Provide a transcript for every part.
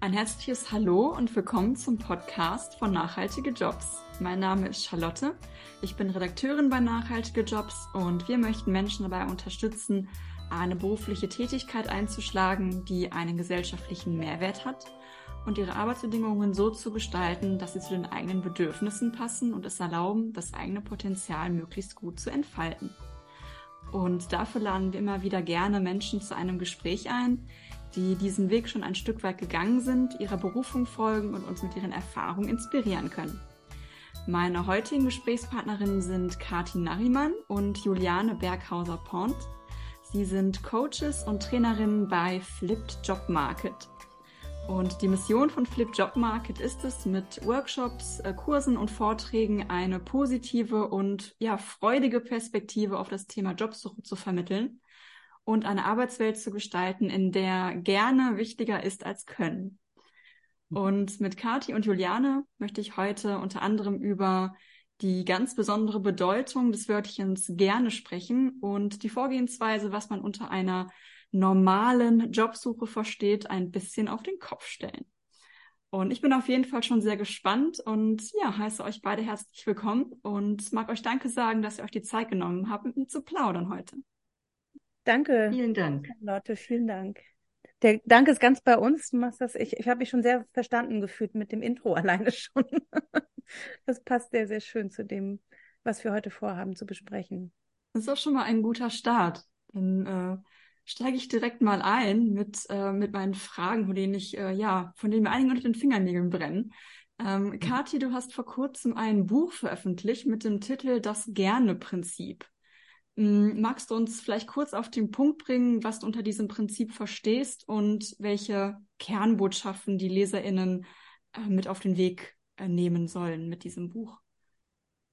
Ein herzliches Hallo und willkommen zum Podcast von Nachhaltige Jobs. Mein Name ist Charlotte. Ich bin Redakteurin bei Nachhaltige Jobs und wir möchten Menschen dabei unterstützen, eine berufliche Tätigkeit einzuschlagen, die einen gesellschaftlichen Mehrwert hat und ihre Arbeitsbedingungen so zu gestalten, dass sie zu den eigenen Bedürfnissen passen und es erlauben, das eigene Potenzial möglichst gut zu entfalten. Und dafür laden wir immer wieder gerne Menschen zu einem Gespräch ein, die diesen Weg schon ein Stück weit gegangen sind, ihrer Berufung folgen und uns mit ihren Erfahrungen inspirieren können. Meine heutigen Gesprächspartnerinnen sind Kathi Nariman und Juliane Berghauser-Pont. Sie sind Coaches und Trainerinnen bei Flipped Job Market. Und die Mission von Flip Job Market ist es, mit Workshops, äh, Kursen und Vorträgen eine positive und ja, freudige Perspektive auf das Thema Jobsuche zu vermitteln und eine Arbeitswelt zu gestalten, in der gerne wichtiger ist als können. Und mit Kati und Juliane möchte ich heute unter anderem über die ganz besondere Bedeutung des Wörtchens gerne sprechen und die Vorgehensweise, was man unter einer normalen Jobsuche versteht, ein bisschen auf den Kopf stellen. Und ich bin auf jeden Fall schon sehr gespannt und ja, heiße euch beide herzlich willkommen und mag euch Danke sagen, dass ihr euch die Zeit genommen habt, mit mir zu plaudern heute. Danke. Vielen Dank. Lotte, vielen Dank. Der Dank ist ganz bei uns. Du machst das. Ich, ich habe mich schon sehr verstanden gefühlt mit dem Intro alleine schon. Das passt sehr, sehr schön zu dem, was wir heute vorhaben zu besprechen. Das ist auch schon mal ein guter Start. Dann äh, steige ich direkt mal ein mit, äh, mit meinen Fragen, von denen ich, äh, ja, von denen mir einige unter den Fingernägeln brennen. Ähm, mhm. Kathi, du hast vor kurzem ein Buch veröffentlicht mit dem Titel Das Gerne-Prinzip. Mm, magst du uns vielleicht kurz auf den Punkt bringen, was du unter diesem Prinzip verstehst und welche Kernbotschaften die LeserInnen äh, mit auf den Weg äh, nehmen sollen mit diesem Buch?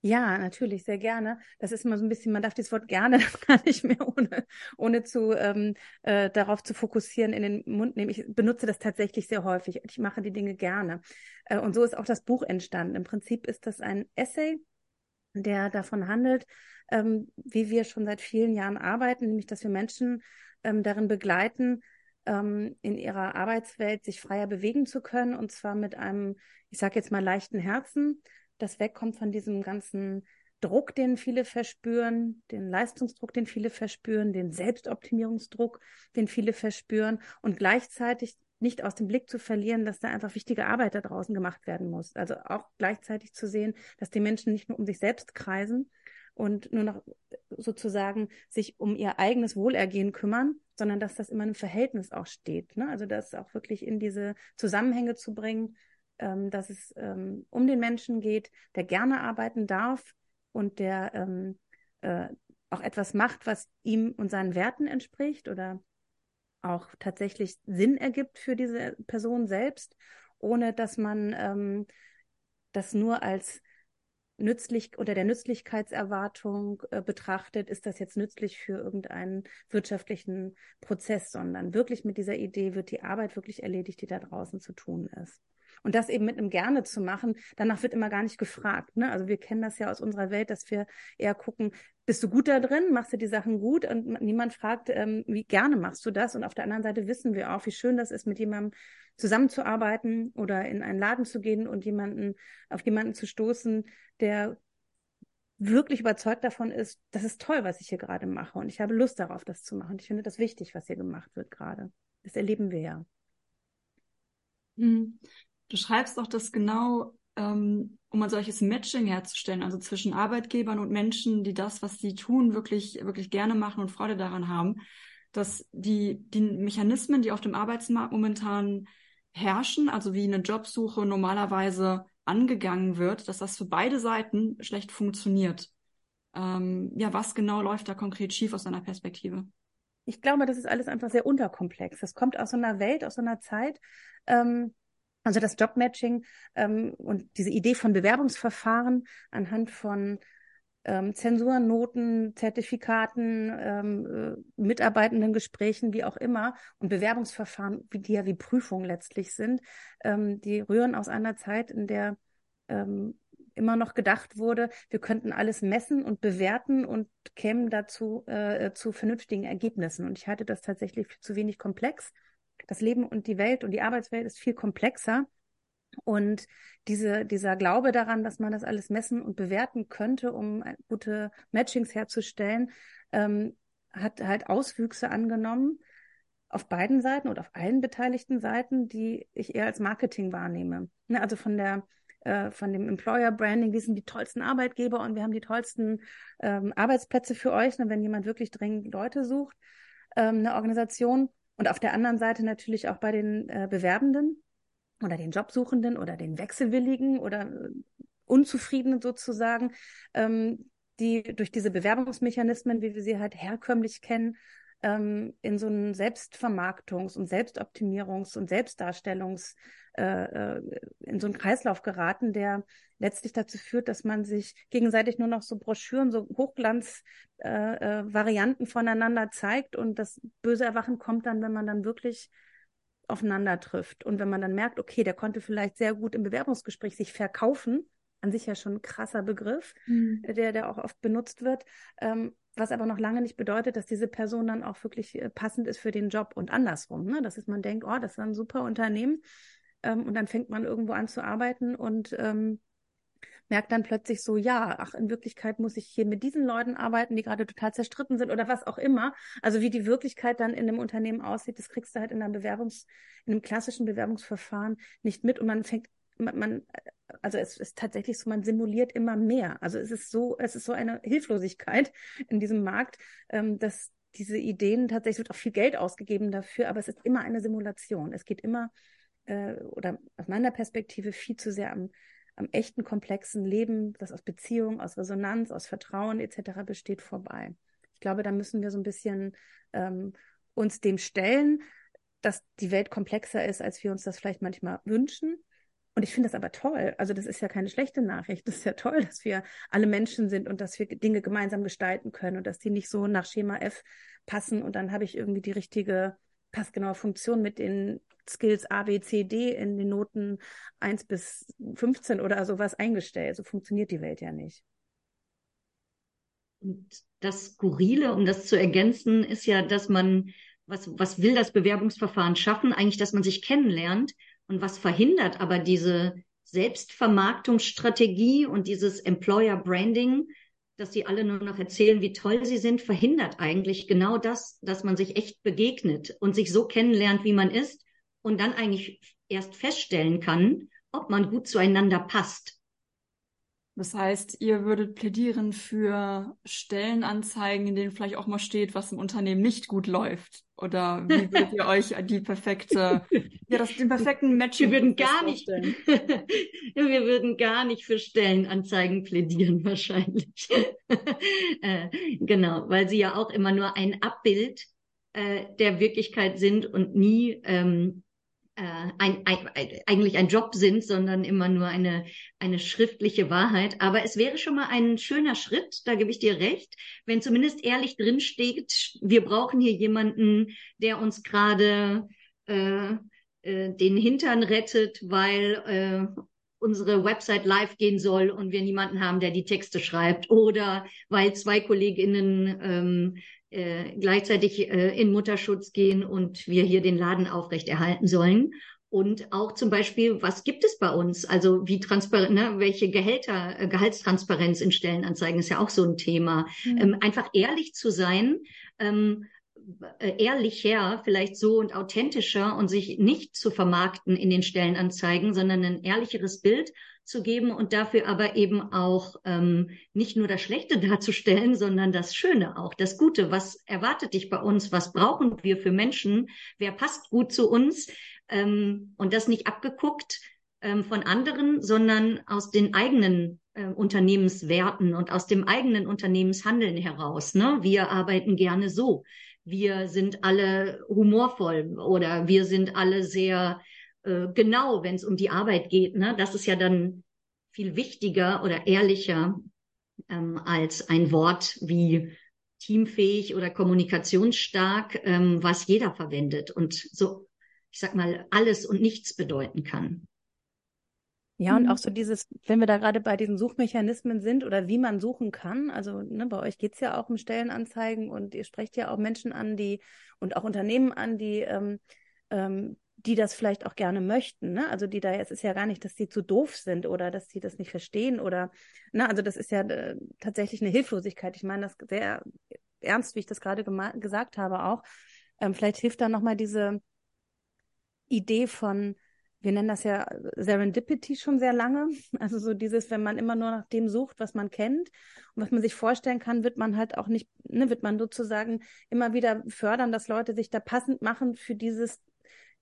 Ja, natürlich, sehr gerne. Das ist immer so ein bisschen, man darf das Wort gerne gar nicht mehr ohne, ohne zu ähm, äh, darauf zu fokussieren in den Mund nehmen. Ich benutze das tatsächlich sehr häufig. Ich mache die Dinge gerne. Äh, und so ist auch das Buch entstanden. Im Prinzip ist das ein Essay, der davon handelt, ähm, wie wir schon seit vielen Jahren arbeiten, nämlich dass wir Menschen ähm, darin begleiten, ähm, in ihrer Arbeitswelt sich freier bewegen zu können und zwar mit einem, ich sage jetzt mal, leichten Herzen, das wegkommt von diesem ganzen Druck, den viele verspüren, den Leistungsdruck, den viele verspüren, den Selbstoptimierungsdruck, den viele verspüren. Und gleichzeitig nicht aus dem Blick zu verlieren, dass da einfach wichtige Arbeit da draußen gemacht werden muss. Also auch gleichzeitig zu sehen, dass die Menschen nicht nur um sich selbst kreisen, und nur noch sozusagen sich um ihr eigenes Wohlergehen kümmern, sondern dass das immer im Verhältnis auch steht. Ne? Also das auch wirklich in diese Zusammenhänge zu bringen, ähm, dass es ähm, um den Menschen geht, der gerne arbeiten darf und der ähm, äh, auch etwas macht, was ihm und seinen Werten entspricht oder auch tatsächlich Sinn ergibt für diese Person selbst, ohne dass man ähm, das nur als nützlich oder der Nützlichkeitserwartung äh, betrachtet, ist das jetzt nützlich für irgendeinen wirtschaftlichen Prozess, sondern wirklich mit dieser Idee wird die Arbeit wirklich erledigt, die da draußen zu tun ist. Und das eben mit einem Gerne zu machen, danach wird immer gar nicht gefragt. Ne? Also wir kennen das ja aus unserer Welt, dass wir eher gucken, bist du gut da drin, machst du die Sachen gut und niemand fragt, ähm, wie gerne machst du das. Und auf der anderen Seite wissen wir auch, wie schön das ist, mit jemandem zusammenzuarbeiten oder in einen Laden zu gehen und jemanden, auf jemanden zu stoßen, der wirklich überzeugt davon ist, das ist toll, was ich hier gerade mache und ich habe Lust darauf, das zu machen. Ich finde das wichtig, was hier gemacht wird gerade. Das erleben wir ja. Du schreibst doch, dass genau, ähm, um ein solches Matching herzustellen, also zwischen Arbeitgebern und Menschen, die das, was sie tun, wirklich, wirklich gerne machen und Freude daran haben, dass die, die Mechanismen, die auf dem Arbeitsmarkt momentan herrschen, also wie eine Jobsuche normalerweise angegangen wird, dass das für beide Seiten schlecht funktioniert. Ähm, ja, was genau läuft da konkret schief aus deiner Perspektive? Ich glaube, das ist alles einfach sehr unterkomplex. Das kommt aus so einer Welt, aus so einer Zeit, ähm, also das Jobmatching ähm, und diese Idee von Bewerbungsverfahren anhand von ähm, Zensurnoten, Zertifikaten, ähm, äh, mitarbeitenden Gesprächen, wie auch immer, und Bewerbungsverfahren, wie die ja wie Prüfungen letztlich sind, ähm, die rühren aus einer Zeit, in der ähm, immer noch gedacht wurde, wir könnten alles messen und bewerten und kämen dazu äh, zu vernünftigen Ergebnissen. Und ich halte das tatsächlich für zu wenig komplex das Leben und die Welt und die Arbeitswelt ist viel komplexer. Und diese, dieser Glaube daran, dass man das alles messen und bewerten könnte, um gute Matchings herzustellen, ähm, hat halt Auswüchse angenommen auf beiden Seiten und auf allen beteiligten Seiten, die ich eher als Marketing wahrnehme. Ne, also von der äh, von dem Employer Branding, wir sind die tollsten Arbeitgeber und wir haben die tollsten ähm, Arbeitsplätze für euch, ne, wenn jemand wirklich dringend Leute sucht, ähm, eine Organisation. Und auf der anderen Seite natürlich auch bei den äh, Bewerbenden oder den Jobsuchenden oder den Wechselwilligen oder äh, Unzufriedenen sozusagen, ähm, die durch diese Bewerbungsmechanismen, wie wir sie halt herkömmlich kennen, ähm, in so einen Selbstvermarktungs- und Selbstoptimierungs- und Selbstdarstellungs- äh, äh, in so einen Kreislauf geraten, der letztlich dazu führt, dass man sich gegenseitig nur noch so Broschüren, so Hochglanz-Varianten äh, äh, voneinander zeigt und das böse Erwachen kommt dann, wenn man dann wirklich aufeinander trifft und wenn man dann merkt, okay, der konnte vielleicht sehr gut im Bewerbungsgespräch sich verkaufen, an sich ja schon ein krasser Begriff, mhm. der, der auch oft benutzt wird. Ähm, was aber noch lange nicht bedeutet, dass diese Person dann auch wirklich äh, passend ist für den Job und andersrum. Ne? Das ist, man denkt, oh, das ist ein super Unternehmen. Ähm, und dann fängt man irgendwo an zu arbeiten und ähm, merkt dann plötzlich so, ja, ach, in Wirklichkeit muss ich hier mit diesen Leuten arbeiten, die gerade total zerstritten sind oder was auch immer. Also wie die Wirklichkeit dann in einem Unternehmen aussieht, das kriegst du halt in einem Bewerbungs, in einem klassischen Bewerbungsverfahren nicht mit und man fängt man, man, also es ist tatsächlich so, man simuliert immer mehr. Also es ist so, es ist so eine Hilflosigkeit in diesem Markt, ähm, dass diese Ideen tatsächlich wird auch viel Geld ausgegeben dafür, aber es ist immer eine Simulation. Es geht immer äh, oder aus meiner Perspektive viel zu sehr am, am echten komplexen Leben, das aus Beziehung, aus Resonanz, aus Vertrauen etc. besteht, vorbei. Ich glaube, da müssen wir so ein bisschen ähm, uns dem stellen, dass die Welt komplexer ist, als wir uns das vielleicht manchmal wünschen und ich finde das aber toll. Also das ist ja keine schlechte Nachricht. Das ist ja toll, dass wir alle Menschen sind und dass wir Dinge gemeinsam gestalten können und dass die nicht so nach Schema F passen und dann habe ich irgendwie die richtige passgenaue Funktion mit den Skills A, B, C, D in den Noten 1 bis 15 oder sowas eingestellt. So funktioniert die Welt ja nicht. Und das Skurrile, um das zu ergänzen, ist ja, dass man, was, was will das Bewerbungsverfahren schaffen? Eigentlich, dass man sich kennenlernt und was verhindert aber diese Selbstvermarktungsstrategie und dieses Employer Branding, dass sie alle nur noch erzählen, wie toll sie sind, verhindert eigentlich genau das, dass man sich echt begegnet und sich so kennenlernt, wie man ist und dann eigentlich erst feststellen kann, ob man gut zueinander passt. Das heißt, ihr würdet plädieren für Stellenanzeigen, in denen vielleicht auch mal steht, was im Unternehmen nicht gut läuft. Oder wie würdet ihr euch die perfekte, ja, das, den perfekten Match Wir würden gar nicht, wir würden gar nicht für Stellenanzeigen plädieren, wahrscheinlich. äh, genau, weil sie ja auch immer nur ein Abbild äh, der Wirklichkeit sind und nie ähm, äh, ein, ein, eigentlich ein Job sind, sondern immer nur eine, eine schriftliche Wahrheit. Aber es wäre schon mal ein schöner Schritt, da gebe ich dir recht, wenn zumindest ehrlich drin steht, wir brauchen hier jemanden, der uns gerade äh, äh, den Hintern rettet, weil äh, unsere Website live gehen soll und wir niemanden haben, der die Texte schreibt oder weil zwei Kolleginnen ähm, äh, gleichzeitig äh, in Mutterschutz gehen und wir hier den Laden aufrechterhalten sollen. Und auch zum Beispiel, was gibt es bei uns? Also wie transparent, ne, welche Gehälter, äh, Gehaltstransparenz in Stellenanzeigen ist ja auch so ein Thema. Mhm. Ähm, einfach ehrlich zu sein, ähm, äh, ehrlicher, vielleicht so und authentischer und sich nicht zu vermarkten in den Stellenanzeigen, sondern ein ehrlicheres Bild zu geben und dafür aber eben auch ähm, nicht nur das Schlechte darzustellen, sondern das Schöne auch, das Gute. Was erwartet dich bei uns? Was brauchen wir für Menschen? Wer passt gut zu uns? Ähm, und das nicht abgeguckt ähm, von anderen, sondern aus den eigenen äh, Unternehmenswerten und aus dem eigenen Unternehmenshandeln heraus. Ne? Wir arbeiten gerne so. Wir sind alle humorvoll oder wir sind alle sehr äh, genau, wenn es um die Arbeit geht. Ne? Das ist ja dann viel wichtiger oder ehrlicher ähm, als ein Wort wie teamfähig oder kommunikationsstark, ähm, was jeder verwendet und so, ich sag mal, alles und nichts bedeuten kann. Ja, und mhm. auch so dieses, wenn wir da gerade bei diesen Suchmechanismen sind oder wie man suchen kann, also ne, bei euch geht's ja auch um Stellenanzeigen und ihr sprecht ja auch Menschen an, die und auch Unternehmen an, die ähm, ähm, die das vielleicht auch gerne möchten. Ne? Also die da, es ist ja gar nicht, dass sie zu doof sind oder dass sie das nicht verstehen oder, ne? also das ist ja äh, tatsächlich eine Hilflosigkeit. Ich meine das sehr ernst, wie ich das gerade gesagt habe auch. Ähm, vielleicht hilft da nochmal diese Idee von, wir nennen das ja Serendipity schon sehr lange. Also so dieses, wenn man immer nur nach dem sucht, was man kennt und was man sich vorstellen kann, wird man halt auch nicht, ne, wird man sozusagen immer wieder fördern, dass Leute sich da passend machen für dieses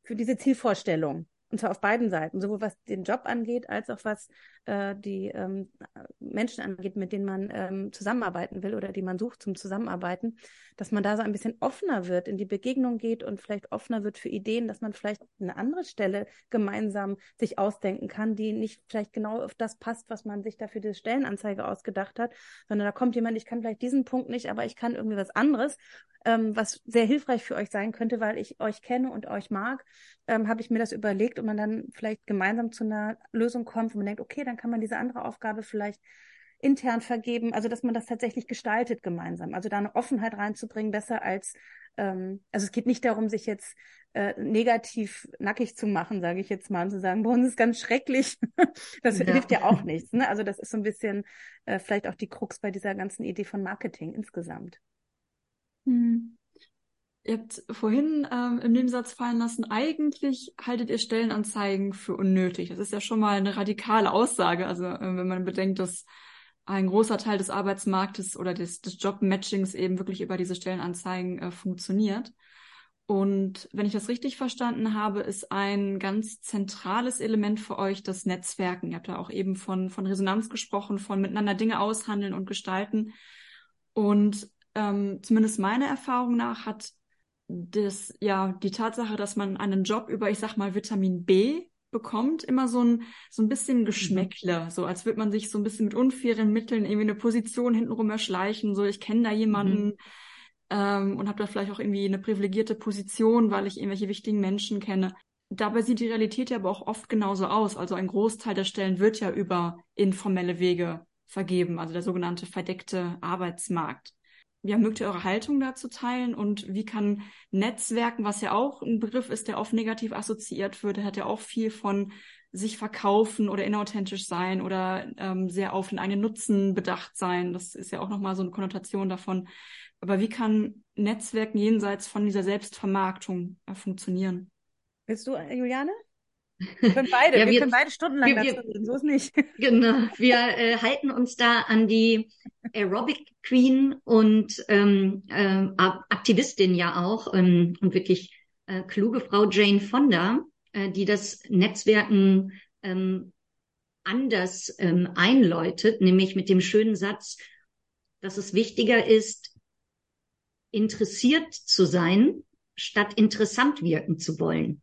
für diese Zielvorstellung. Und zwar auf beiden Seiten, sowohl was den Job angeht, als auch was äh, die ähm, Menschen angeht, mit denen man ähm, zusammenarbeiten will oder die man sucht zum Zusammenarbeiten, dass man da so ein bisschen offener wird, in die Begegnung geht und vielleicht offener wird für Ideen, dass man vielleicht eine andere Stelle gemeinsam sich ausdenken kann, die nicht vielleicht genau auf das passt, was man sich da für die Stellenanzeige ausgedacht hat, sondern da kommt jemand, ich kann vielleicht diesen Punkt nicht, aber ich kann irgendwie was anderes ähm, was sehr hilfreich für euch sein könnte, weil ich euch kenne und euch mag, ähm, habe ich mir das überlegt und man dann vielleicht gemeinsam zu einer Lösung kommt, wo man denkt, okay, dann kann man diese andere Aufgabe vielleicht intern vergeben, also dass man das tatsächlich gestaltet gemeinsam. Also da eine Offenheit reinzubringen, besser als, ähm, also es geht nicht darum, sich jetzt äh, negativ nackig zu machen, sage ich jetzt mal, und zu sagen, bei uns ist ganz schrecklich. das ja. hilft ja auch nichts. Ne? Also das ist so ein bisschen äh, vielleicht auch die Krux bei dieser ganzen Idee von Marketing insgesamt. Hm. Ihr habt vorhin ähm, im Nebensatz fallen lassen, eigentlich haltet ihr Stellenanzeigen für unnötig. Das ist ja schon mal eine radikale Aussage. Also äh, wenn man bedenkt, dass ein großer Teil des Arbeitsmarktes oder des, des Jobmatchings eben wirklich über diese Stellenanzeigen äh, funktioniert. Und wenn ich das richtig verstanden habe, ist ein ganz zentrales Element für euch das Netzwerken. Ihr habt da auch eben von, von Resonanz gesprochen, von miteinander Dinge aushandeln und gestalten. Und ähm, zumindest meiner Erfahrung nach hat das, ja, die Tatsache, dass man einen Job über, ich sag mal, Vitamin B bekommt, immer so ein, so ein bisschen mhm. Geschmäckle, so als würde man sich so ein bisschen mit unfairen Mitteln irgendwie eine Position hintenrum erschleichen, so ich kenne da jemanden mhm. ähm, und habe da vielleicht auch irgendwie eine privilegierte Position, weil ich irgendwelche wichtigen Menschen kenne. Dabei sieht die Realität ja aber auch oft genauso aus. Also ein Großteil der Stellen wird ja über informelle Wege vergeben, also der sogenannte verdeckte Arbeitsmarkt ja, mögt ihr eure Haltung dazu teilen und wie kann Netzwerken, was ja auch ein Begriff ist, der oft negativ assoziiert wird, hat ja auch viel von sich verkaufen oder inauthentisch sein oder ähm, sehr auf den eigenen Nutzen bedacht sein. Das ist ja auch nochmal so eine Konnotation davon. Aber wie kann Netzwerken jenseits von dieser Selbstvermarktung äh, funktionieren? Willst du, Juliane? Wir können beide, ja, wir, wir, können beide stundenlang wir, dazu reden, so ist nicht. Genau, wir äh, halten uns da an die Aerobic Queen und ähm, äh, Aktivistin ja auch ähm, und wirklich äh, kluge Frau Jane Fonda, äh, die das Netzwerken ähm, anders ähm, einläutet, nämlich mit dem schönen Satz, dass es wichtiger ist, interessiert zu sein, statt interessant wirken zu wollen.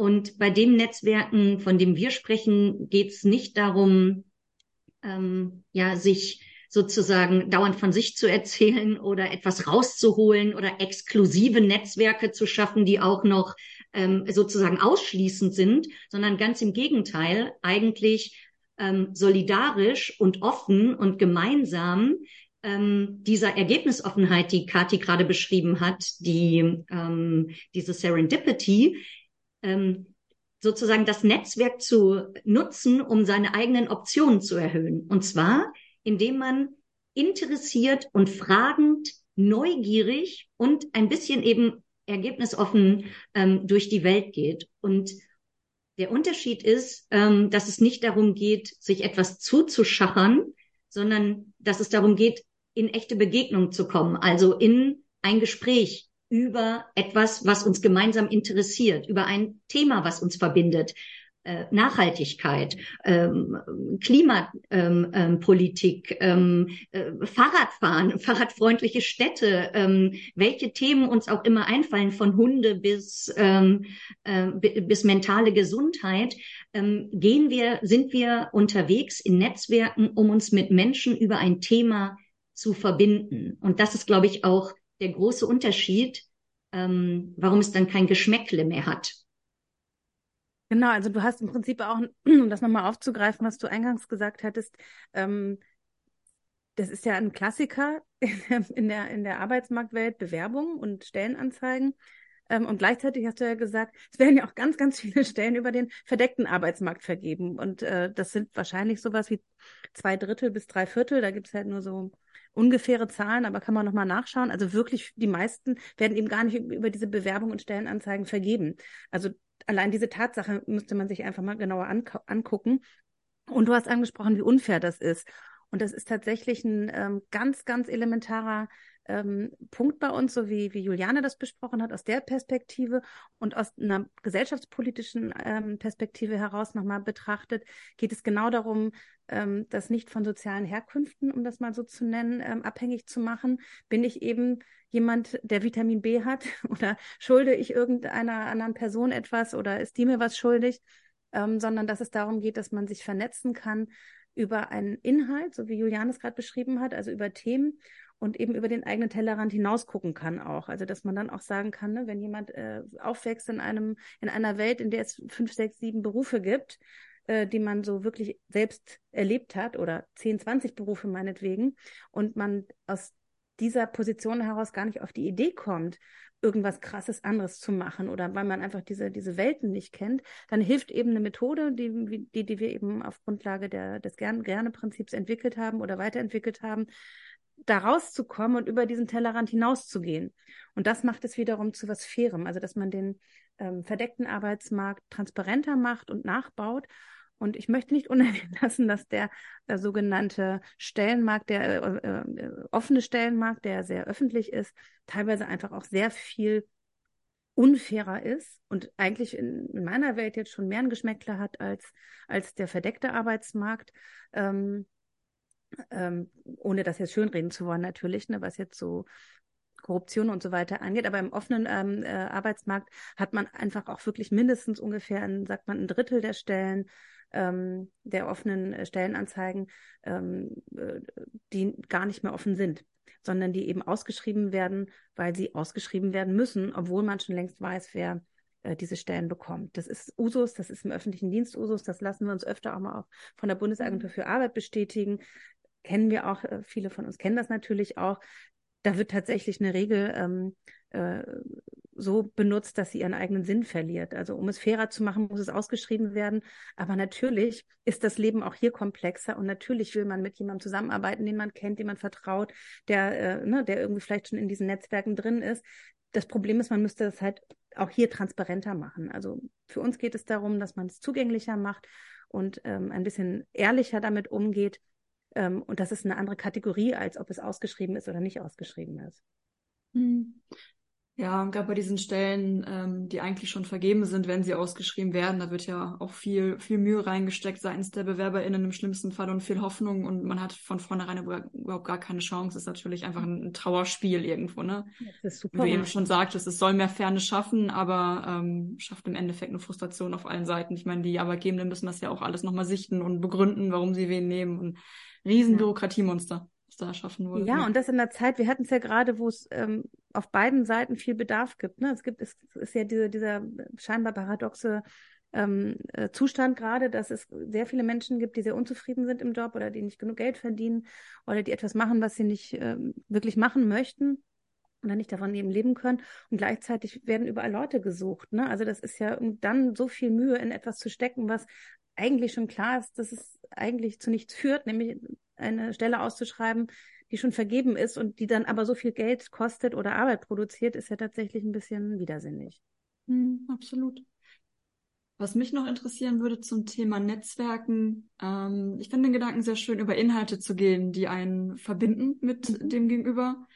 Und bei dem Netzwerken, von dem wir sprechen, geht es nicht darum, ähm, ja, sich sozusagen dauernd von sich zu erzählen oder etwas rauszuholen oder exklusive Netzwerke zu schaffen, die auch noch ähm, sozusagen ausschließend sind, sondern ganz im Gegenteil, eigentlich ähm, solidarisch und offen und gemeinsam ähm, dieser Ergebnisoffenheit, die Kati gerade beschrieben hat, die ähm, diese Serendipity, ähm, sozusagen das Netzwerk zu nutzen, um seine eigenen Optionen zu erhöhen. Und zwar, indem man interessiert und fragend, neugierig und ein bisschen eben ergebnisoffen ähm, durch die Welt geht. Und der Unterschied ist, ähm, dass es nicht darum geht, sich etwas zuzuschachern, sondern dass es darum geht, in echte Begegnung zu kommen, also in ein Gespräch über etwas, was uns gemeinsam interessiert, über ein Thema, was uns verbindet. Äh, Nachhaltigkeit, ähm, Klimapolitik, ähm, ähm, äh, Fahrradfahren, fahrradfreundliche Städte, welche Themen uns auch immer einfallen, von Hunde bis, äh, bis mentale Gesundheit, gehen wir, sind wir unterwegs in Netzwerken, um uns mit Menschen über ein Thema zu verbinden. Und das ist, glaube ich, auch der große Unterschied, ähm, warum es dann kein Geschmäckle mehr hat. Genau, also du hast im Prinzip auch, um das nochmal aufzugreifen, was du eingangs gesagt hattest, ähm, das ist ja ein Klassiker in der, in der Arbeitsmarktwelt, Bewerbungen und Stellenanzeigen. Ähm, und gleichzeitig hast du ja gesagt, es werden ja auch ganz, ganz viele Stellen über den verdeckten Arbeitsmarkt vergeben. Und äh, das sind wahrscheinlich sowas wie zwei Drittel bis drei Viertel. Da gibt's halt nur so ungefähre Zahlen, aber kann man nochmal nachschauen. Also wirklich, die meisten werden eben gar nicht über diese Bewerbung und Stellenanzeigen vergeben. Also allein diese Tatsache müsste man sich einfach mal genauer angucken. Und du hast angesprochen, wie unfair das ist. Und das ist tatsächlich ein ähm, ganz, ganz elementarer ähm, Punkt bei uns, so wie, wie Juliane das besprochen hat, aus der Perspektive und aus einer gesellschaftspolitischen ähm, Perspektive heraus nochmal betrachtet, geht es genau darum, ähm, das nicht von sozialen Herkünften, um das mal so zu nennen, ähm, abhängig zu machen. Bin ich eben jemand, der Vitamin B hat oder schulde ich irgendeiner anderen Person etwas oder ist die mir was schuldig? Ähm, sondern dass es darum geht, dass man sich vernetzen kann über einen Inhalt, so wie Juliane es gerade beschrieben hat, also über Themen und eben über den eigenen Tellerrand hinaus gucken kann auch. Also dass man dann auch sagen kann, ne, wenn jemand äh, aufwächst in einem in einer Welt, in der es fünf, sechs, sieben Berufe gibt, äh, die man so wirklich selbst erlebt hat oder zehn, zwanzig Berufe meinetwegen und man aus dieser Position heraus gar nicht auf die Idee kommt, irgendwas krasses anderes zu machen oder weil man einfach diese, diese Welten nicht kennt, dann hilft eben eine Methode, die, die, die wir eben auf Grundlage der, des Gerne-Prinzips entwickelt haben oder weiterentwickelt haben, da rauszukommen und über diesen Tellerrand hinauszugehen. Und das macht es wiederum zu was Fairem, also dass man den ähm, verdeckten Arbeitsmarkt transparenter macht und nachbaut. Und ich möchte nicht unerwähnt lassen, dass der äh, sogenannte Stellenmarkt, der äh, äh, offene Stellenmarkt, der sehr öffentlich ist, teilweise einfach auch sehr viel unfairer ist und eigentlich in, in meiner Welt jetzt schon mehr ein Geschmäckler hat als, als der verdeckte Arbeitsmarkt. Ähm, ähm, ohne das jetzt schönreden zu wollen natürlich, ne, was jetzt so Korruption und so weiter angeht. Aber im offenen ähm, äh, Arbeitsmarkt hat man einfach auch wirklich mindestens ungefähr, ein, sagt man, ein Drittel der Stellen ähm, der offenen äh, Stellenanzeigen, ähm, äh, die gar nicht mehr offen sind, sondern die eben ausgeschrieben werden, weil sie ausgeschrieben werden müssen, obwohl man schon längst weiß, wer äh, diese Stellen bekommt. Das ist Usus, das ist im öffentlichen Dienst Usus, das lassen wir uns öfter auch mal auch von der Bundesagentur mhm. für Arbeit bestätigen kennen wir auch, äh, viele von uns kennen das natürlich auch. Da wird tatsächlich eine Regel ähm, äh, so benutzt, dass sie ihren eigenen Sinn verliert. Also um es fairer zu machen, muss es ausgeschrieben werden. Aber natürlich ist das Leben auch hier komplexer und natürlich will man mit jemandem zusammenarbeiten, den man kennt, den man vertraut, der, äh, ne, der irgendwie vielleicht schon in diesen Netzwerken drin ist. Das Problem ist, man müsste das halt auch hier transparenter machen. Also für uns geht es darum, dass man es zugänglicher macht und ähm, ein bisschen ehrlicher damit umgeht ähm, und das ist eine andere Kategorie, als ob es ausgeschrieben ist oder nicht ausgeschrieben ist. Hm. Ja, gerade bei diesen Stellen, ähm, die eigentlich schon vergeben sind, wenn sie ausgeschrieben werden, da wird ja auch viel, viel Mühe reingesteckt seitens der BewerberInnen im schlimmsten Fall und viel Hoffnung und man hat von vornherein überhaupt gar keine Chance. Das ist natürlich einfach ein, Trauerspiel irgendwo, ne? Das ist super. Wie du eben schon sagtest, es soll mehr Fairness schaffen, aber ähm, schafft im Endeffekt eine Frustration auf allen Seiten. Ich meine, die Arbeitgebenden müssen das ja auch alles nochmal sichten und begründen, warum sie wen nehmen und riesen Bürokratiemonster, das da erschaffen wurde. Ja, und das in der Zeit, wir hatten es ja gerade, wo es ähm, auf beiden Seiten viel Bedarf gibt. Ne? Es gibt, es ist ja diese, dieser scheinbar paradoxe ähm, äh, Zustand gerade, dass es sehr viele Menschen gibt, die sehr unzufrieden sind im Job oder die nicht genug Geld verdienen oder die etwas machen, was sie nicht ähm, wirklich machen möchten oder nicht davon eben leben können. Und gleichzeitig werden überall Leute gesucht. Ne? Also das ist ja dann so viel Mühe in etwas zu stecken, was eigentlich schon klar ist, dass es eigentlich zu nichts führt, nämlich eine Stelle auszuschreiben, die schon vergeben ist und die dann aber so viel Geld kostet oder Arbeit produziert, ist ja tatsächlich ein bisschen widersinnig. Hm, absolut. Was mich noch interessieren würde zum Thema Netzwerken, ähm, ich finde den Gedanken sehr schön, über Inhalte zu gehen, die einen verbinden mit mhm. dem Gegenüber.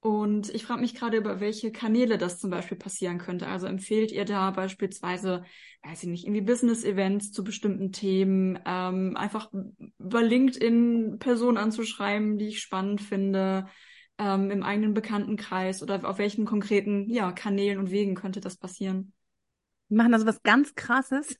Und ich frage mich gerade, über welche Kanäle das zum Beispiel passieren könnte. Also empfehlt ihr da beispielsweise, weiß ich nicht, irgendwie Business-Events zu bestimmten Themen, ähm, einfach über LinkedIn Personen anzuschreiben, die ich spannend finde, ähm, im eigenen Bekanntenkreis oder auf welchen konkreten ja, Kanälen und Wegen könnte das passieren? Wir machen also was ganz Krasses.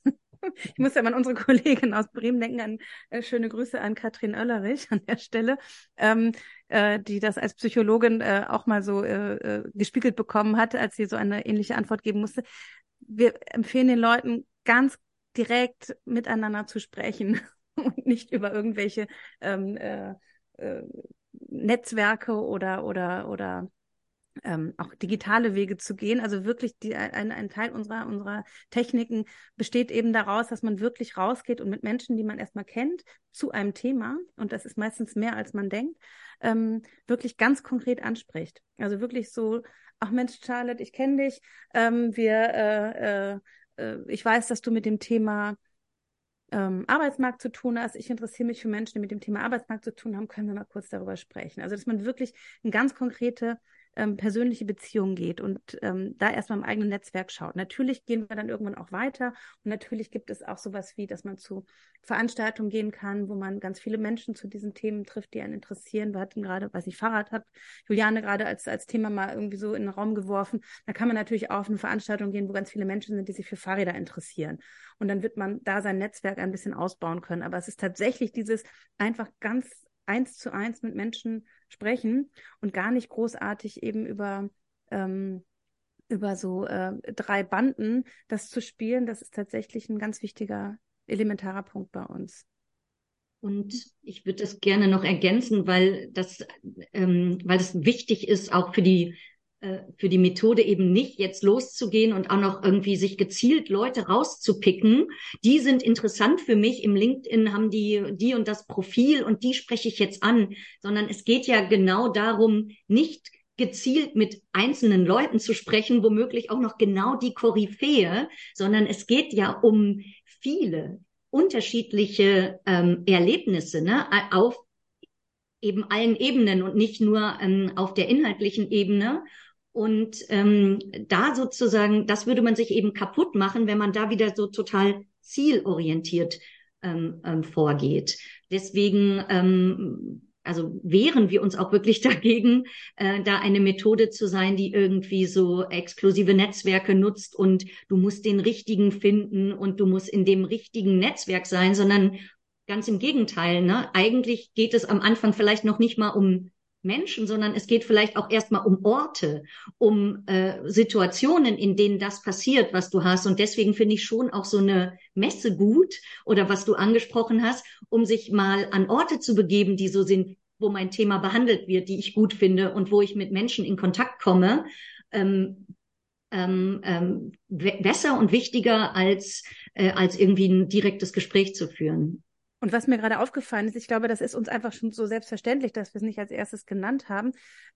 Ich muss ja an unsere Kollegin aus Bremen denken, an äh, schöne Grüße an Katrin Oellerich an der Stelle, ähm, äh, die das als Psychologin äh, auch mal so äh, äh, gespiegelt bekommen hat, als sie so eine ähnliche Antwort geben musste. Wir empfehlen den Leuten ganz direkt miteinander zu sprechen und nicht über irgendwelche ähm, äh, äh, Netzwerke oder oder oder ähm, auch digitale Wege zu gehen. Also wirklich die, ein, ein Teil unserer, unserer Techniken besteht eben daraus, dass man wirklich rausgeht und mit Menschen, die man erstmal kennt, zu einem Thema, und das ist meistens mehr als man denkt, ähm, wirklich ganz konkret anspricht. Also wirklich so, ach Mensch, Charlotte, ich kenne dich, ähm, wir, äh, äh, äh, ich weiß, dass du mit dem Thema ähm, Arbeitsmarkt zu tun hast. Ich interessiere mich für Menschen, die mit dem Thema Arbeitsmarkt zu tun haben. Können wir mal kurz darüber sprechen? Also, dass man wirklich eine ganz konkrete ähm, persönliche Beziehungen geht und ähm, da erstmal im eigenen Netzwerk schaut. Natürlich gehen wir dann irgendwann auch weiter und natürlich gibt es auch sowas wie, dass man zu Veranstaltungen gehen kann, wo man ganz viele Menschen zu diesen Themen trifft, die einen interessieren. Wir hatten gerade, weiß ich, Fahrrad hat Juliane gerade als, als Thema mal irgendwie so in den Raum geworfen. Da kann man natürlich auch auf eine Veranstaltung gehen, wo ganz viele Menschen sind, die sich für Fahrräder interessieren. Und dann wird man da sein Netzwerk ein bisschen ausbauen können. Aber es ist tatsächlich dieses einfach ganz eins zu eins mit Menschen sprechen und gar nicht großartig eben über ähm, über so äh, drei Banden das zu spielen, das ist tatsächlich ein ganz wichtiger, elementarer Punkt bei uns. Und ich würde das gerne noch ergänzen, weil das, ähm, weil das wichtig ist, auch für die für die Methode eben nicht jetzt loszugehen und auch noch irgendwie sich gezielt Leute rauszupicken. Die sind interessant für mich. Im LinkedIn haben die die und das Profil und die spreche ich jetzt an, sondern es geht ja genau darum, nicht gezielt mit einzelnen Leuten zu sprechen, womöglich auch noch genau die Koryphäe, sondern es geht ja um viele unterschiedliche ähm, Erlebnisse ne, auf eben allen Ebenen und nicht nur ähm, auf der inhaltlichen Ebene. Und ähm, da sozusagen, das würde man sich eben kaputt machen, wenn man da wieder so total zielorientiert ähm, ähm, vorgeht. Deswegen, ähm, also wehren wir uns auch wirklich dagegen, äh, da eine Methode zu sein, die irgendwie so exklusive Netzwerke nutzt und du musst den richtigen finden und du musst in dem richtigen Netzwerk sein, sondern ganz im Gegenteil. Ne? Eigentlich geht es am Anfang vielleicht noch nicht mal um Menschen, sondern es geht vielleicht auch erstmal um Orte, um äh, Situationen, in denen das passiert, was du hast. Und deswegen finde ich schon auch so eine Messe gut oder was du angesprochen hast, um sich mal an Orte zu begeben, die so sind, wo mein Thema behandelt wird, die ich gut finde und wo ich mit Menschen in Kontakt komme. Ähm, ähm, ähm, besser und wichtiger als, äh, als irgendwie ein direktes Gespräch zu führen. Und was mir gerade aufgefallen ist, ich glaube, das ist uns einfach schon so selbstverständlich, dass wir es nicht als erstes genannt haben.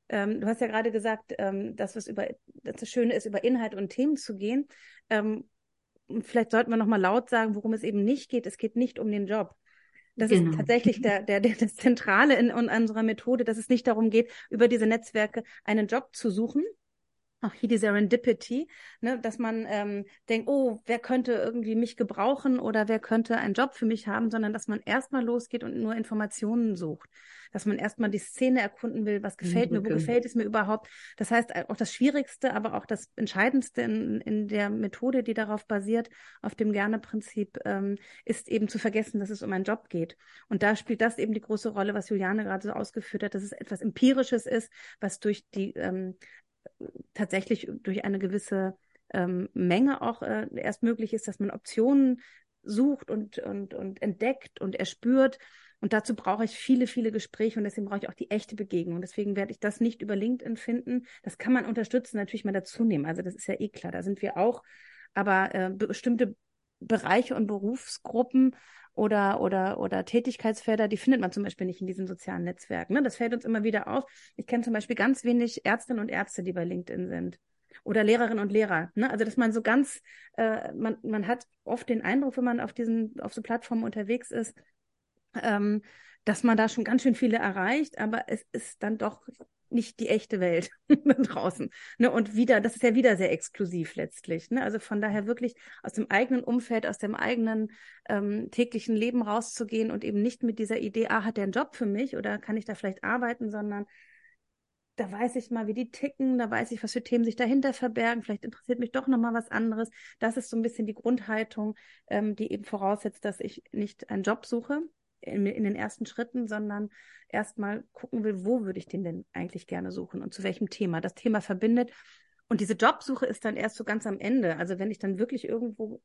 Ähm, du hast ja gerade gesagt, ähm, dass es über, dass das Schöne ist, über Inhalt und Themen zu gehen. Ähm, vielleicht sollten wir nochmal laut sagen, worum es eben nicht geht. Es geht nicht um den Job. Das genau. ist tatsächlich der, der, der, das Zentrale in, in unserer Methode, dass es nicht darum geht, über diese Netzwerke einen Job zu suchen, auch hier die Serendipity, ne, dass man ähm, denkt, oh, wer könnte irgendwie mich gebrauchen oder wer könnte einen Job für mich haben, sondern dass man erstmal losgeht und nur Informationen sucht. Dass man erstmal die Szene erkunden will, was gefällt mhm, mir, wo gefällt es mir überhaupt. Das heißt, auch das Schwierigste, aber auch das Entscheidendste in, in der Methode, die darauf basiert, auf dem Gerne-Prinzip, ähm, ist eben zu vergessen, dass es um einen Job geht. Und da spielt das eben die große Rolle, was Juliane gerade so ausgeführt hat, dass es etwas Empirisches ist, was durch die ähm, tatsächlich durch eine gewisse ähm, Menge auch äh, erst möglich ist, dass man Optionen sucht und, und, und entdeckt und erspürt. Und dazu brauche ich viele, viele Gespräche und deswegen brauche ich auch die echte Begegnung. Deswegen werde ich das nicht über LinkedIn finden. Das kann man unterstützen, natürlich mal dazu nehmen. Also das ist ja eh klar, da sind wir auch. Aber äh, bestimmte Bereiche und Berufsgruppen oder, oder, oder Tätigkeitsfelder, die findet man zum Beispiel nicht in diesen sozialen Netzwerken. Ne? Das fällt uns immer wieder auf. Ich kenne zum Beispiel ganz wenig Ärztinnen und Ärzte, die bei LinkedIn sind. Oder Lehrerinnen und Lehrer. Ne? Also, dass man so ganz, äh, man, man hat oft den Eindruck, wenn man auf diesen, auf so Plattformen unterwegs ist, ähm, dass man da schon ganz schön viele erreicht, aber es ist dann doch nicht die echte Welt da draußen. Ne? Und wieder, das ist ja wieder sehr exklusiv letztlich. Ne? Also von daher wirklich aus dem eigenen Umfeld, aus dem eigenen ähm, täglichen Leben rauszugehen und eben nicht mit dieser Idee, ah, hat der einen Job für mich oder kann ich da vielleicht arbeiten, sondern da weiß ich mal, wie die ticken, da weiß ich, was für Themen sich dahinter verbergen, vielleicht interessiert mich doch nochmal was anderes. Das ist so ein bisschen die Grundhaltung, ähm, die eben voraussetzt, dass ich nicht einen Job suche, in, in den ersten Schritten, sondern erstmal gucken will, wo würde ich den denn eigentlich gerne suchen und zu welchem Thema. Das Thema verbindet. Und diese Jobsuche ist dann erst so ganz am Ende. Also wenn ich dann wirklich irgendwo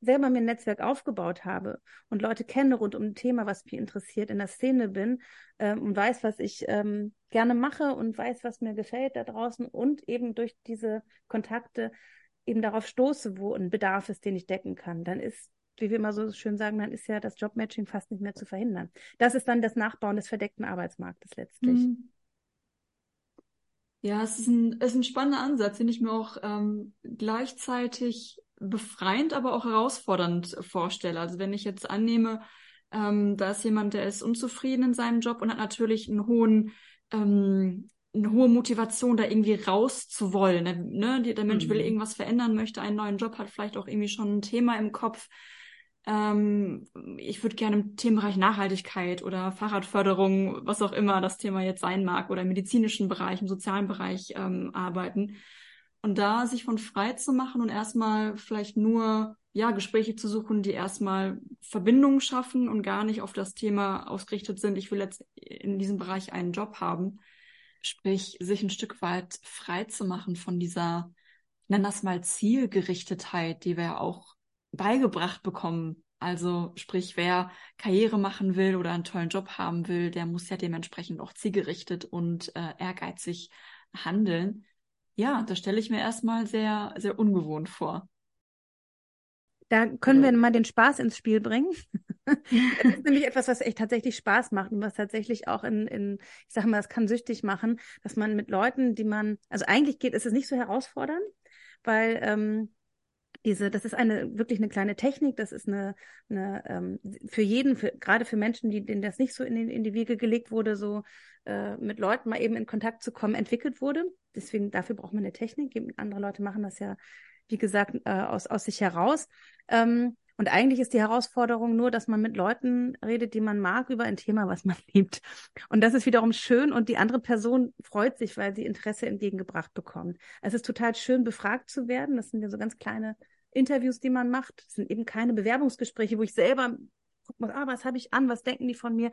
selber mir ein Netzwerk aufgebaut habe und Leute kenne rund um ein Thema, was mich interessiert, in der Szene bin ähm, und weiß, was ich ähm, gerne mache und weiß, was mir gefällt da draußen und eben durch diese Kontakte eben darauf stoße, wo ein Bedarf ist, den ich decken kann, dann ist wie wir immer so schön sagen, dann ist ja das Jobmatching fast nicht mehr zu verhindern. Das ist dann das Nachbauen des verdeckten Arbeitsmarktes letztlich. Mhm. Ja, es ist ein, es ist ein spannender Ansatz, den ich mir auch ähm, gleichzeitig befreiend, aber auch herausfordernd vorstelle. Also wenn ich jetzt annehme, ähm, da ist jemand, der ist unzufrieden in seinem Job und hat natürlich einen hohen, ähm, eine hohe Motivation, da irgendwie rauszuwollen. Ne? Der Mensch mhm. will irgendwas verändern, möchte einen neuen Job, hat vielleicht auch irgendwie schon ein Thema im Kopf. Ähm, ich würde gerne im Themenbereich Nachhaltigkeit oder Fahrradförderung, was auch immer das Thema jetzt sein mag, oder im medizinischen Bereich, im sozialen Bereich ähm, arbeiten. Und da sich von frei zu machen und erstmal vielleicht nur ja, Gespräche zu suchen, die erstmal Verbindungen schaffen und gar nicht auf das Thema ausgerichtet sind, ich will jetzt in diesem Bereich einen Job haben. Sprich, sich ein Stück weit frei zu machen von dieser, ich nenne das mal Zielgerichtetheit, die wir ja auch beigebracht bekommen. Also sprich, wer Karriere machen will oder einen tollen Job haben will, der muss ja dementsprechend auch zielgerichtet und äh, ehrgeizig handeln ja, das stelle ich mir erstmal sehr, sehr ungewohnt vor. Da können wir mal den Spaß ins Spiel bringen. das ist nämlich etwas, was echt tatsächlich Spaß macht und was tatsächlich auch in, in, ich sage mal, das kann süchtig machen, dass man mit Leuten, die man, also eigentlich geht, ist es nicht so herausfordernd, weil ähm, diese, das ist eine wirklich eine kleine Technik, das ist eine, eine ähm, für jeden, für, gerade für Menschen, die, denen das nicht so in, in die Wiege gelegt wurde, so äh, mit Leuten mal eben in Kontakt zu kommen, entwickelt wurde. Deswegen, dafür braucht man eine Technik. Andere Leute machen das ja, wie gesagt, äh, aus, aus sich heraus. Ähm, und eigentlich ist die Herausforderung nur, dass man mit Leuten redet, die man mag, über ein Thema, was man liebt. Und das ist wiederum schön und die andere Person freut sich, weil sie Interesse entgegengebracht bekommt. Es ist total schön, befragt zu werden. Das sind ja so ganz kleine Interviews, die man macht. Das sind eben keine Bewerbungsgespräche, wo ich selber guck mal, ah, was habe ich an, was denken die von mir,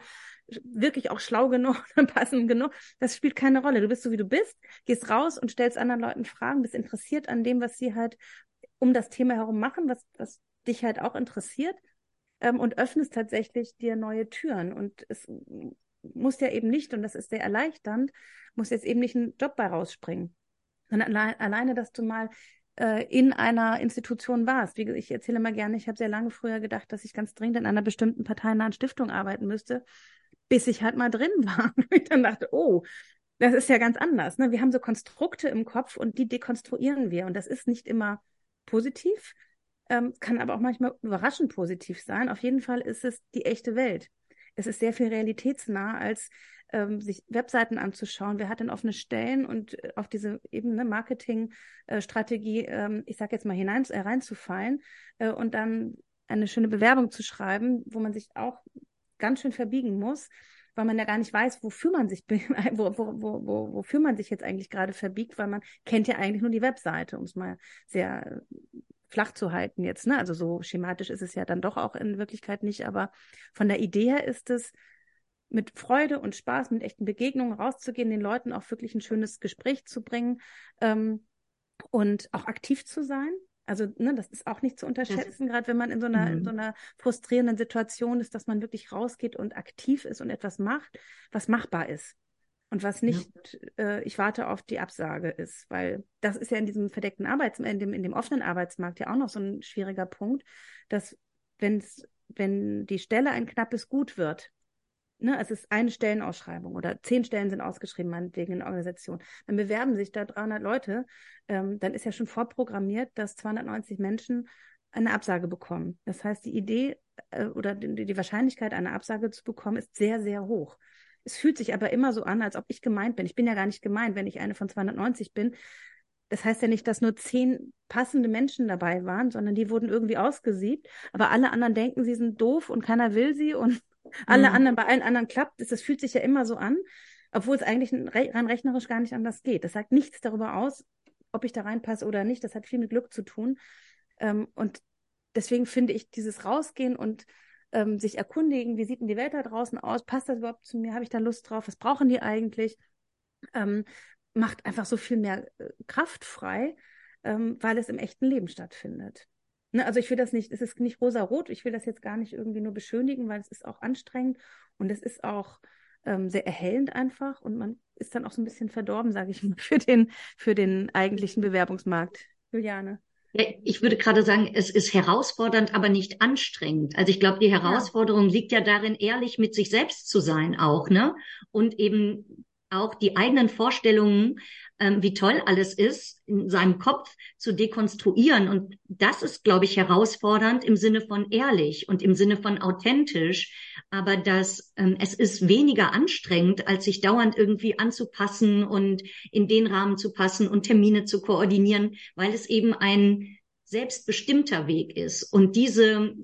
wirklich auch schlau genug, passend genug. Das spielt keine Rolle. Du bist so, wie du bist, gehst raus und stellst anderen Leuten Fragen, bist interessiert an dem, was sie halt um das Thema herum machen, was, was dich halt auch interessiert ähm, und öffnest tatsächlich dir neue Türen. Und es muss ja eben nicht, und das ist sehr erleichternd, muss jetzt eben nicht ein Job bei rausspringen. Sondern alleine, dass du mal äh, in einer Institution warst. Wie ich erzähle mal gerne, ich habe sehr lange früher gedacht, dass ich ganz dringend in einer bestimmten parteinahen Stiftung arbeiten müsste, bis ich halt mal drin war. ich dann dachte, oh, das ist ja ganz anders. Ne? Wir haben so Konstrukte im Kopf und die dekonstruieren wir. Und das ist nicht immer positiv, ähm, kann aber auch manchmal überraschend positiv sein. Auf jeden Fall ist es die echte Welt. Es ist sehr viel realitätsnah als ähm, sich Webseiten anzuschauen, wer hat denn offene Stellen und äh, auf diese Ebene Marketingstrategie, äh, ähm, ich sage jetzt mal hinein äh, reinzufallen äh, und dann eine schöne Bewerbung zu schreiben, wo man sich auch ganz schön verbiegen muss, weil man ja gar nicht weiß, wofür man sich, wo, wo, wo, wo, wofür man sich jetzt eigentlich gerade verbiegt, weil man kennt ja eigentlich nur die Webseite, um es mal sehr flach zu halten jetzt. Ne? Also so schematisch ist es ja dann doch auch in Wirklichkeit nicht, aber von der Idee her ist es mit Freude und Spaß, mit echten Begegnungen rauszugehen, den Leuten auch wirklich ein schönes Gespräch zu bringen ähm, und auch aktiv zu sein. Also ne, das ist auch nicht zu unterschätzen, gerade wenn man in so einer mhm. in so einer frustrierenden Situation ist, dass man wirklich rausgeht und aktiv ist und etwas macht, was machbar ist und was nicht, ja. äh, ich warte auf die Absage ist, weil das ist ja in diesem verdeckten Arbeits, in dem in dem offenen Arbeitsmarkt ja auch noch so ein schwieriger Punkt, dass wenn's wenn die Stelle ein knappes Gut wird, ne, es ist eine Stellenausschreibung oder zehn Stellen sind ausgeschrieben, meinetwegen in der Organisation, dann bewerben sich da 300 Leute, ähm, dann ist ja schon vorprogrammiert, dass 290 Menschen eine Absage bekommen. Das heißt, die Idee äh, oder die, die Wahrscheinlichkeit, eine Absage zu bekommen, ist sehr, sehr hoch. Es fühlt sich aber immer so an, als ob ich gemeint bin. Ich bin ja gar nicht gemeint, wenn ich eine von 290 bin. Das heißt ja nicht, dass nur zehn passende Menschen dabei waren, sondern die wurden irgendwie ausgesiebt. Aber alle anderen denken, sie sind doof und keiner will sie und alle mhm. anderen, bei allen anderen klappt es. Das fühlt sich ja immer so an, obwohl es eigentlich rein rechnerisch gar nicht anders geht. Das sagt nichts darüber aus, ob ich da reinpasse oder nicht. Das hat viel mit Glück zu tun. Ähm, und deswegen finde ich dieses Rausgehen und ähm, sich erkundigen, wie sieht denn die Welt da draußen aus? Passt das überhaupt zu mir? Habe ich da Lust drauf? Was brauchen die eigentlich? Ähm, macht einfach so viel mehr äh, Kraft frei, ähm, weil es im echten Leben stattfindet. Ne, also ich will das nicht, es ist nicht rosa-rot, ich will das jetzt gar nicht irgendwie nur beschönigen, weil es ist auch anstrengend und es ist auch ähm, sehr erhellend einfach und man ist dann auch so ein bisschen verdorben, sage ich mal, für den, für den eigentlichen Bewerbungsmarkt. Juliane. Ja, ich würde gerade sagen, es ist herausfordernd, aber nicht anstrengend. Also ich glaube, die Herausforderung ja. liegt ja darin, ehrlich mit sich selbst zu sein auch, ne? Und eben auch die eigenen Vorstellungen, wie toll alles ist, in seinem Kopf zu dekonstruieren. Und das ist, glaube ich, herausfordernd im Sinne von ehrlich und im Sinne von authentisch. Aber dass ähm, es ist weniger anstrengend, als sich dauernd irgendwie anzupassen und in den Rahmen zu passen und Termine zu koordinieren, weil es eben ein selbstbestimmter Weg ist. Und diese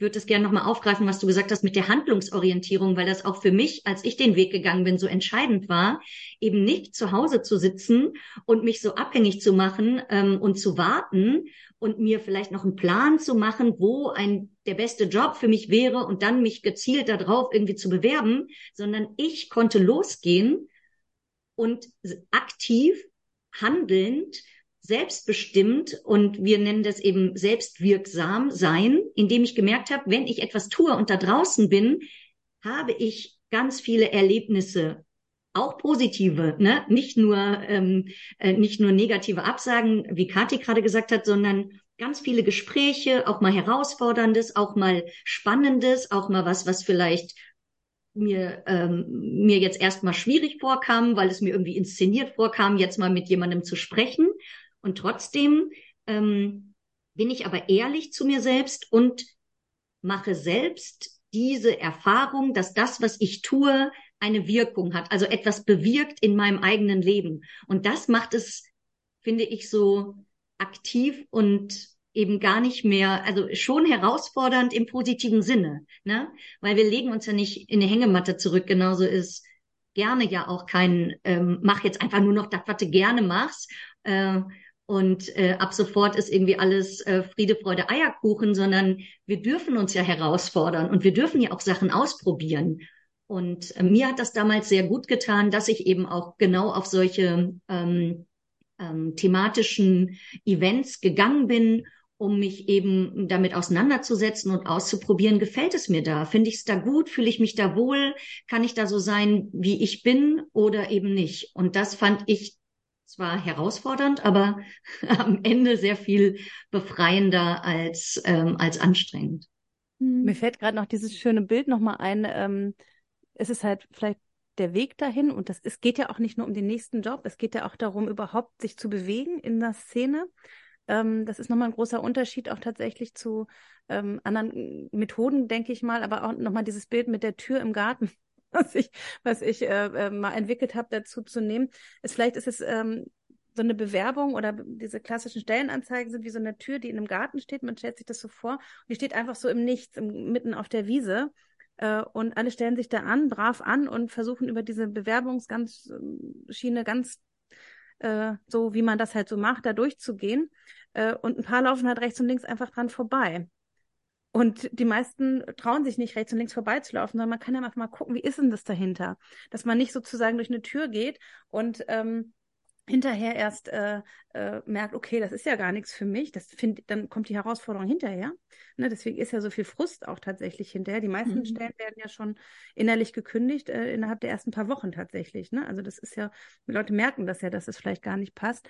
würde es gerne nochmal aufgreifen, was du gesagt hast mit der Handlungsorientierung, weil das auch für mich, als ich den Weg gegangen bin, so entscheidend war, eben nicht zu Hause zu sitzen und mich so abhängig zu machen ähm, und zu warten und mir vielleicht noch einen Plan zu machen, wo ein der beste Job für mich wäre und dann mich gezielt darauf irgendwie zu bewerben, sondern ich konnte losgehen und aktiv handelnd selbstbestimmt und wir nennen das eben selbstwirksam sein, indem ich gemerkt habe, wenn ich etwas tue und da draußen bin, habe ich ganz viele Erlebnisse, auch positive, ne? nicht nur ähm, äh, nicht nur negative Absagen, wie Kathi gerade gesagt hat, sondern ganz viele Gespräche, auch mal herausforderndes, auch mal spannendes, auch mal was, was vielleicht mir, ähm, mir jetzt erstmal schwierig vorkam, weil es mir irgendwie inszeniert vorkam, jetzt mal mit jemandem zu sprechen. Und trotzdem ähm, bin ich aber ehrlich zu mir selbst und mache selbst diese Erfahrung, dass das, was ich tue, eine Wirkung hat, also etwas bewirkt in meinem eigenen Leben. Und das macht es, finde ich, so aktiv und eben gar nicht mehr, also schon herausfordernd im positiven Sinne, ne? Weil wir legen uns ja nicht in eine Hängematte zurück. Genauso ist gerne ja auch kein, ähm, mach jetzt einfach nur noch das, was du gerne machst. Äh, und äh, ab sofort ist irgendwie alles äh, Friede, Freude, Eierkuchen, sondern wir dürfen uns ja herausfordern und wir dürfen ja auch Sachen ausprobieren. Und äh, mir hat das damals sehr gut getan, dass ich eben auch genau auf solche ähm, ähm, thematischen Events gegangen bin, um mich eben damit auseinanderzusetzen und auszuprobieren, gefällt es mir da? Finde ich es da gut? Fühle ich mich da wohl? Kann ich da so sein, wie ich bin oder eben nicht? Und das fand ich zwar herausfordernd, aber am Ende sehr viel befreiender als, ähm, als anstrengend. Hm. Mir fällt gerade noch dieses schöne Bild nochmal ein. Ähm, es ist halt vielleicht der Weg dahin und das, es geht ja auch nicht nur um den nächsten Job, es geht ja auch darum, überhaupt sich zu bewegen in der Szene. Ähm, das ist nochmal ein großer Unterschied auch tatsächlich zu ähm, anderen Methoden, denke ich mal, aber auch nochmal dieses Bild mit der Tür im Garten was ich, was ich äh, äh, mal entwickelt habe, dazu zu nehmen, ist vielleicht ist es ähm, so eine Bewerbung oder diese klassischen Stellenanzeigen sind wie so eine Tür, die in einem Garten steht. Man stellt sich das so vor und die steht einfach so im Nichts, im, mitten auf der Wiese. Äh, und alle stellen sich da an, brav an und versuchen über diese Bewerbungsschiene ganz äh, so, wie man das halt so macht, da durchzugehen. Äh, und ein paar laufen halt rechts und links einfach dran vorbei. Und die meisten trauen sich nicht rechts und links vorbeizulaufen, sondern man kann ja einfach mal gucken, wie ist denn das dahinter? Dass man nicht sozusagen durch eine Tür geht und ähm, hinterher erst äh, äh, merkt, okay, das ist ja gar nichts für mich. Das find, dann kommt die Herausforderung hinterher. Ne, deswegen ist ja so viel Frust auch tatsächlich hinterher. Die meisten mhm. Stellen werden ja schon innerlich gekündigt äh, innerhalb der ersten paar Wochen tatsächlich. Ne? Also das ist ja, die Leute merken das ja, dass es vielleicht gar nicht passt.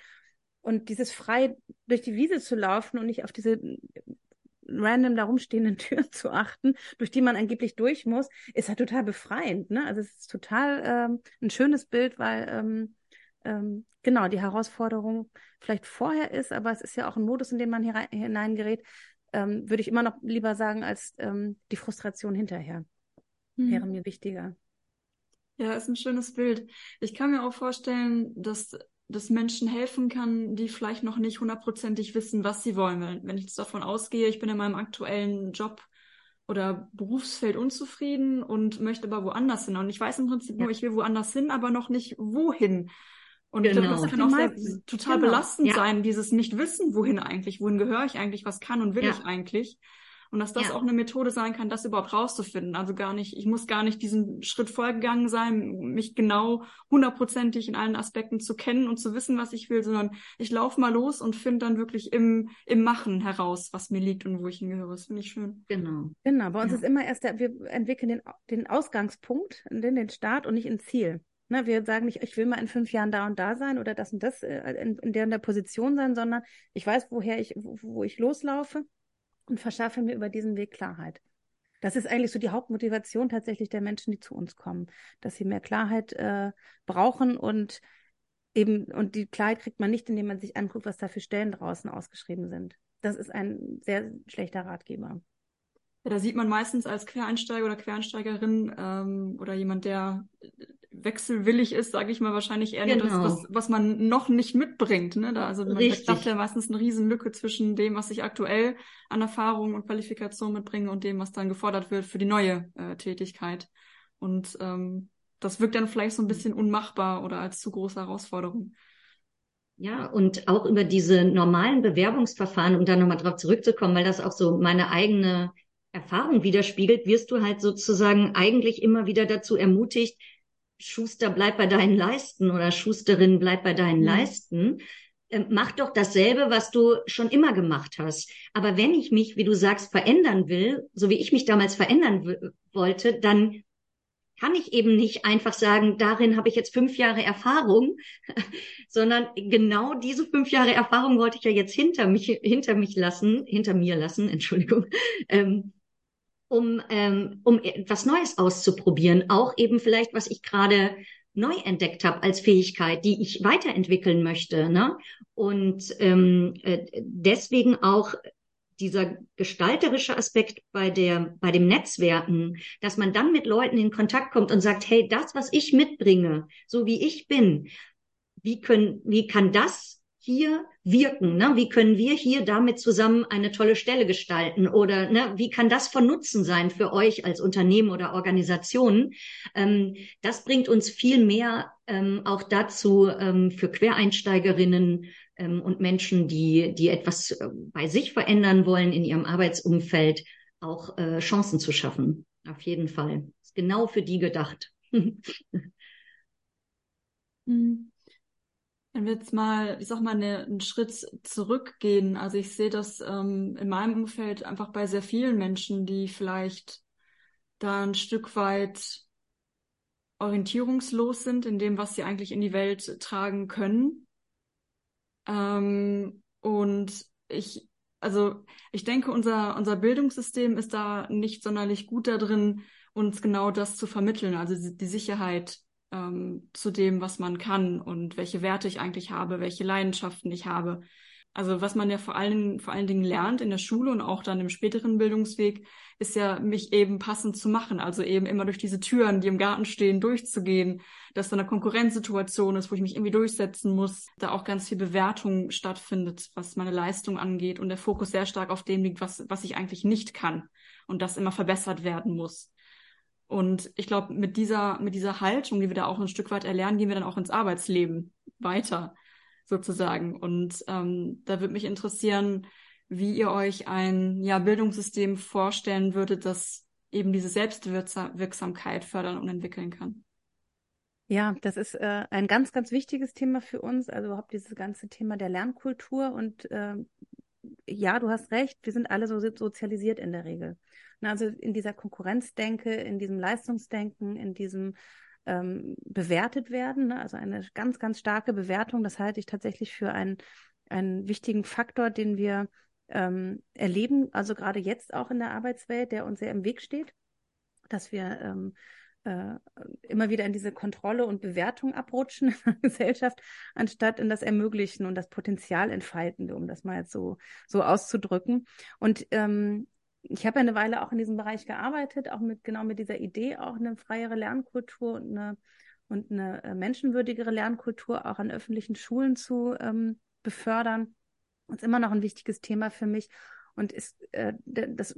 Und dieses frei durch die Wiese zu laufen und nicht auf diese random da rumstehenden Türen zu achten, durch die man angeblich durch muss, ist halt total befreiend. Ne? Also es ist total ähm, ein schönes Bild, weil ähm, ähm, genau die Herausforderung vielleicht vorher ist, aber es ist ja auch ein Modus, in den man hier hineingerät, ähm, würde ich immer noch lieber sagen, als ähm, die Frustration hinterher. Mhm. Wäre mir wichtiger. Ja, ist ein schönes Bild. Ich kann mir auch vorstellen, dass das Menschen helfen kann, die vielleicht noch nicht hundertprozentig wissen, was sie wollen. Wenn ich jetzt davon ausgehe, ich bin in meinem aktuellen Job oder Berufsfeld unzufrieden und möchte aber woanders hin. Und ich weiß im Prinzip ja. nur, ich will woanders hin, aber noch nicht wohin. Und genau. das kann auch sehr, total genau. belastend ja. sein, dieses Nicht-Wissen, wohin eigentlich, wohin gehöre ich eigentlich, was kann und will ja. ich eigentlich. Und dass das ja. auch eine Methode sein kann, das überhaupt rauszufinden. Also gar nicht, ich muss gar nicht diesen Schritt vorgegangen sein, mich genau hundertprozentig in allen Aspekten zu kennen und zu wissen, was ich will, sondern ich laufe mal los und finde dann wirklich im, im Machen heraus, was mir liegt und wo ich hingehöre. Das finde ich schön. Genau. Genau. Bei uns ja. ist immer erst der, wir entwickeln den, den Ausgangspunkt, den, den Start und nicht ein Ziel. Ne, wir sagen nicht, ich will mal in fünf Jahren da und da sein oder das und das äh, in, in der, in der Position sein, sondern ich weiß, woher ich, wo, wo ich loslaufe und verschaffe mir über diesen Weg Klarheit. Das ist eigentlich so die Hauptmotivation tatsächlich der Menschen, die zu uns kommen, dass sie mehr Klarheit äh, brauchen und eben, und die Klarheit kriegt man nicht, indem man sich anguckt, was da für Stellen draußen ausgeschrieben sind. Das ist ein sehr schlechter Ratgeber. Ja, da sieht man meistens als Quereinsteiger oder Quereinsteigerin ähm, oder jemand, der wechselwillig ist, sage ich mal, wahrscheinlich eher genau. das, was, was man noch nicht mitbringt. Ne? Da, also man hat ja meistens eine Riesenlücke zwischen dem, was ich aktuell an Erfahrung und Qualifikation mitbringe und dem, was dann gefordert wird für die neue äh, Tätigkeit. Und ähm, das wirkt dann vielleicht so ein bisschen unmachbar oder als zu große Herausforderung. Ja, und auch über diese normalen Bewerbungsverfahren, um da nochmal drauf zurückzukommen, weil das auch so meine eigene Erfahrung widerspiegelt, wirst du halt sozusagen eigentlich immer wieder dazu ermutigt, Schuster, bleib bei deinen Leisten oder Schusterin, bleib bei deinen mhm. Leisten. Ähm, mach doch dasselbe, was du schon immer gemacht hast. Aber wenn ich mich, wie du sagst, verändern will, so wie ich mich damals verändern wollte, dann kann ich eben nicht einfach sagen, darin habe ich jetzt fünf Jahre Erfahrung, sondern genau diese fünf Jahre Erfahrung wollte ich ja jetzt hinter mich, hinter mich lassen, hinter mir lassen, Entschuldigung, ähm, um, ähm, um etwas Neues auszuprobieren. Auch eben vielleicht, was ich gerade neu entdeckt habe als Fähigkeit, die ich weiterentwickeln möchte. Ne? Und ähm, äh, deswegen auch dieser gestalterische Aspekt bei der bei dem Netzwerken, dass man dann mit Leuten in Kontakt kommt und sagt, hey, das, was ich mitbringe, so wie ich bin, wie können, wie kann das hier wirken? Ne? Wie können wir hier damit zusammen eine tolle Stelle gestalten? Oder ne, wie kann das von Nutzen sein für euch als Unternehmen oder Organisation? Ähm, das bringt uns viel mehr ähm, auch dazu, ähm, für Quereinsteigerinnen ähm, und Menschen, die, die etwas äh, bei sich verändern wollen in ihrem Arbeitsumfeld, auch äh, Chancen zu schaffen. Auf jeden Fall. Ist genau für die gedacht. mhm. Wenn wir jetzt mal, ich sag mal, eine, einen Schritt zurückgehen, also ich sehe das ähm, in meinem Umfeld einfach bei sehr vielen Menschen, die vielleicht da ein Stück weit orientierungslos sind in dem, was sie eigentlich in die Welt tragen können. Ähm, und ich, also ich denke, unser, unser Bildungssystem ist da nicht sonderlich gut da drin, uns genau das zu vermitteln, also die Sicherheit ähm, zu dem, was man kann und welche Werte ich eigentlich habe, welche Leidenschaften ich habe. Also was man ja vor allen, vor allen Dingen lernt in der Schule und auch dann im späteren Bildungsweg, ist ja, mich eben passend zu machen. Also eben immer durch diese Türen, die im Garten stehen, durchzugehen, dass da eine Konkurrenzsituation ist, wo ich mich irgendwie durchsetzen muss, da auch ganz viel Bewertung stattfindet, was meine Leistung angeht und der Fokus sehr stark auf dem liegt, was, was ich eigentlich nicht kann und das immer verbessert werden muss. Und ich glaube, mit dieser, mit dieser Haltung, die wir da auch ein Stück weit erlernen, gehen wir dann auch ins Arbeitsleben weiter, sozusagen. Und ähm, da würde mich interessieren, wie ihr euch ein ja, Bildungssystem vorstellen würdet, das eben diese Selbstwirksamkeit fördern und entwickeln kann. Ja, das ist äh, ein ganz, ganz wichtiges Thema für uns. Also überhaupt dieses ganze Thema der Lernkultur. Und äh, ja, du hast recht, wir sind alle so sozialisiert in der Regel. Also in dieser Konkurrenzdenke, in diesem Leistungsdenken, in diesem ähm, bewertet werden, ne? also eine ganz, ganz starke Bewertung. Das halte ich tatsächlich für einen, einen wichtigen Faktor, den wir ähm, erleben, also gerade jetzt auch in der Arbeitswelt, der uns sehr im Weg steht, dass wir ähm, äh, immer wieder in diese Kontrolle und Bewertung abrutschen in der Gesellschaft, anstatt in das Ermöglichen und das Potenzial entfalten, um das mal jetzt so, so auszudrücken. Und ähm, ich habe ja eine Weile auch in diesem Bereich gearbeitet, auch mit genau mit dieser Idee, auch eine freiere Lernkultur und eine, und eine äh, menschenwürdigere Lernkultur auch an öffentlichen Schulen zu ähm, befördern. Das ist immer noch ein wichtiges Thema für mich und ist äh, das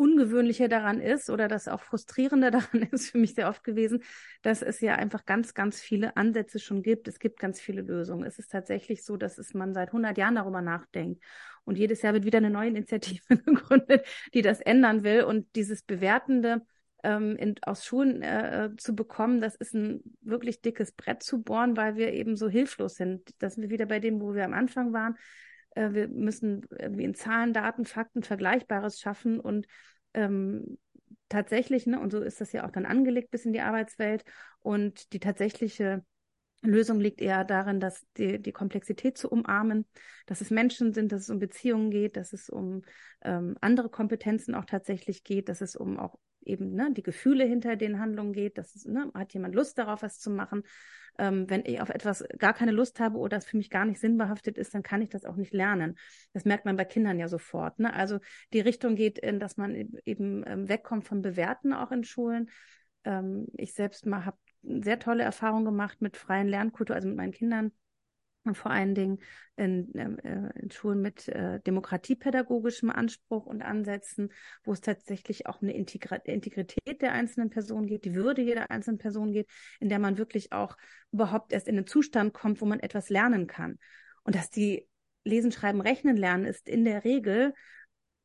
Ungewöhnliche daran ist oder das auch Frustrierende daran ist für mich sehr oft gewesen, dass es ja einfach ganz, ganz viele Ansätze schon gibt. Es gibt ganz viele Lösungen. Es ist tatsächlich so, dass es man seit 100 Jahren darüber nachdenkt. Und jedes Jahr wird wieder eine neue Initiative gegründet, die das ändern will. Und dieses Bewertende ähm, in, aus Schulen äh, zu bekommen, das ist ein wirklich dickes Brett zu bohren, weil wir eben so hilflos sind. Das sind wir wieder bei dem, wo wir am Anfang waren äh, wir müssen irgendwie in Zahlen, Daten, Fakten Vergleichbares schaffen und ähm, tatsächlich, ne, und so ist das ja auch dann angelegt bis in die Arbeitswelt. Und die tatsächliche Lösung liegt eher darin, dass die, die Komplexität zu umarmen, dass es Menschen sind, dass es um Beziehungen geht, dass es um ähm, andere Kompetenzen auch tatsächlich geht, dass es um auch eben ne, die Gefühle hinter den Handlungen geht, dass es, ne, hat jemand Lust darauf, was zu machen. Ähm, wenn ich auf etwas gar keine Lust habe oder es für mich gar nicht sinnbehaftet ist, dann kann ich das auch nicht lernen. Das merkt man bei Kindern ja sofort. Ne? Also die Richtung geht in, dass man e-, eben ähm, wegkommt vom Bewerten auch in Schulen. Ähm, ich selbst mal habe sehr tolle Erfahrungen gemacht mit freien Lernkultur, also mit meinen Kindern vor allen Dingen in, ähm, äh, in Schulen mit äh, demokratiepädagogischem Anspruch und Ansätzen, wo es tatsächlich auch eine Integri Integrität der einzelnen Person geht, die Würde jeder einzelnen Person geht, in der man wirklich auch überhaupt erst in den Zustand kommt, wo man etwas lernen kann. Und dass die Lesen, Schreiben, Rechnen lernen ist in der Regel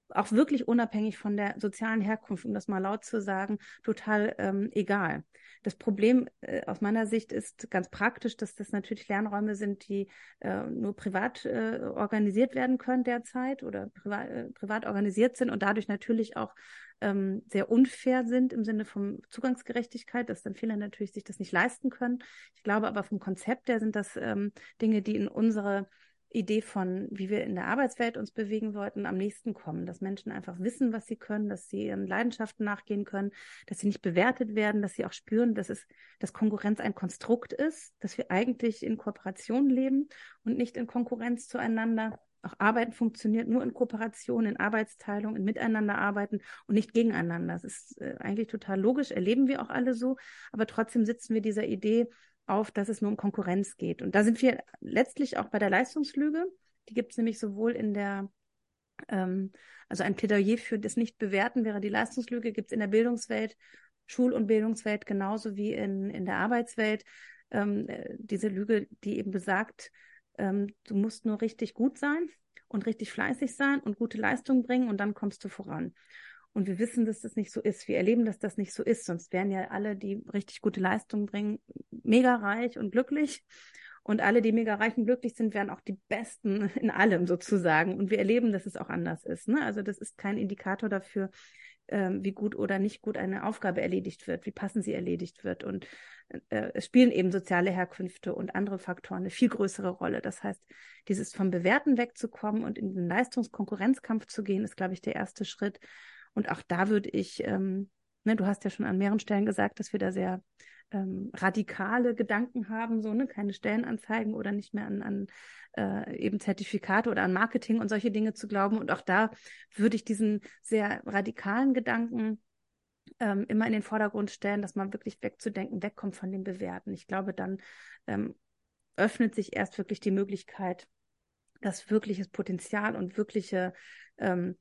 auch wirklich unabhängig von der sozialen Herkunft, um das mal laut zu sagen, total ähm, egal. Das Problem äh, aus meiner Sicht ist ganz praktisch, dass das natürlich Lernräume sind, die äh, nur privat äh, organisiert werden können derzeit oder privat, äh, privat organisiert sind und dadurch natürlich auch ähm, sehr unfair sind im Sinne von Zugangsgerechtigkeit, dass dann viele natürlich sich das nicht leisten können. Ich glaube aber vom Konzept her sind das ähm, Dinge, die in unsere Idee von, wie wir in der Arbeitswelt uns bewegen wollten, am nächsten kommen. Dass Menschen einfach wissen, was sie können, dass sie ihren Leidenschaften nachgehen können, dass sie nicht bewertet werden, dass sie auch spüren, dass es, dass Konkurrenz ein Konstrukt ist, dass wir eigentlich in Kooperation leben und nicht in Konkurrenz zueinander. Auch Arbeiten funktioniert nur in Kooperation, in Arbeitsteilung, in Miteinander arbeiten und nicht gegeneinander. Das ist äh, eigentlich total logisch, erleben wir auch alle so, aber trotzdem sitzen wir dieser Idee auf, dass es nur um Konkurrenz geht. Und da sind wir letztlich auch bei der Leistungslüge. Die gibt es nämlich sowohl in der, ähm, also ein Plädoyer für das Nicht-Bewerten wäre die Leistungslüge, gibt es in der Bildungswelt, Schul- und Bildungswelt genauso wie in, in der Arbeitswelt. Ähm, äh, diese Lüge, die eben besagt, ähm, du musst nur richtig gut sein und richtig fleißig sein und gute Leistung bringen und dann kommst du voran. Und wir wissen, dass das nicht so ist. Wir erleben, dass das nicht so ist. Sonst wären ja alle, die richtig gute Leistungen bringen, mega reich und glücklich. Und alle, die mega reich und glücklich sind, wären auch die Besten in allem sozusagen. Und wir erleben, dass es auch anders ist. Ne? Also das ist kein Indikator dafür, ähm, wie gut oder nicht gut eine Aufgabe erledigt wird, wie passend sie erledigt wird. Und äh, es spielen eben soziale Herkünfte und andere Faktoren eine viel größere Rolle. Das heißt, dieses vom Bewerten wegzukommen und in den Leistungskonkurrenzkampf zu gehen, ist, glaube ich, der erste Schritt. Und auch da würde ich, ähm, ne, du hast ja schon an mehreren Stellen gesagt, dass wir da sehr ähm, radikale Gedanken haben, so, ne, keine Stellenanzeigen oder nicht mehr an, an äh, eben Zertifikate oder an Marketing und solche Dinge zu glauben. Und auch da würde ich diesen sehr radikalen Gedanken ähm, immer in den Vordergrund stellen, dass man wirklich wegzudenken, wegkommt von dem Bewerten. Ich glaube, dann ähm, öffnet sich erst wirklich die Möglichkeit, dass wirkliches Potenzial und wirkliche ähm,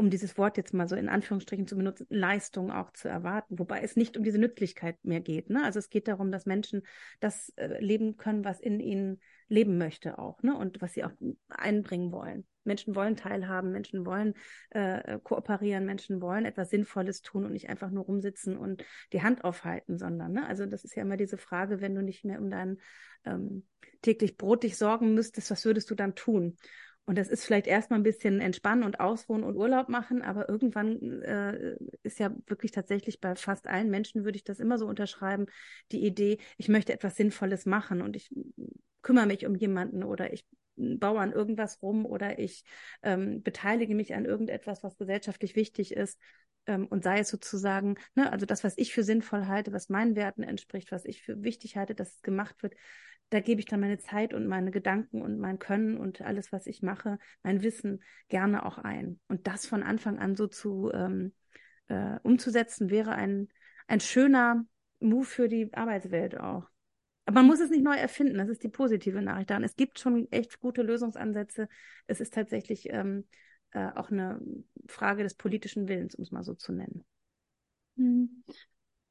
um dieses Wort jetzt mal so in Anführungsstrichen zu benutzen, Leistung auch zu erwarten, wobei es nicht um diese Nützlichkeit mehr geht. Ne? Also es geht darum, dass Menschen das äh, leben können, was in ihnen leben möchte auch, ne? Und was sie auch einbringen wollen. Menschen wollen teilhaben, Menschen wollen äh, kooperieren, Menschen wollen etwas Sinnvolles tun und nicht einfach nur rumsitzen und die Hand aufhalten, sondern, ne? Also das ist ja immer diese Frage, wenn du nicht mehr um dein ähm, täglich Brot dich sorgen müsstest, was würdest du dann tun? Und das ist vielleicht erstmal ein bisschen entspannen und ausruhen und Urlaub machen, aber irgendwann äh, ist ja wirklich tatsächlich bei fast allen Menschen würde ich das immer so unterschreiben, die Idee, ich möchte etwas Sinnvolles machen und ich kümmere mich um jemanden oder ich baue an irgendwas rum oder ich ähm, beteilige mich an irgendetwas, was gesellschaftlich wichtig ist ähm, und sei es sozusagen, ne, also das, was ich für sinnvoll halte, was meinen Werten entspricht, was ich für wichtig halte, dass es gemacht wird, da gebe ich dann meine Zeit und meine Gedanken und mein Können und alles, was ich mache, mein Wissen gerne auch ein. Und das von Anfang an so zu ähm, äh, umzusetzen, wäre ein, ein schöner Move für die Arbeitswelt auch. Aber man muss es nicht neu erfinden, das ist die positive Nachricht daran. Es gibt schon echt gute Lösungsansätze. Es ist tatsächlich ähm, äh, auch eine Frage des politischen Willens, um es mal so zu nennen. Mhm.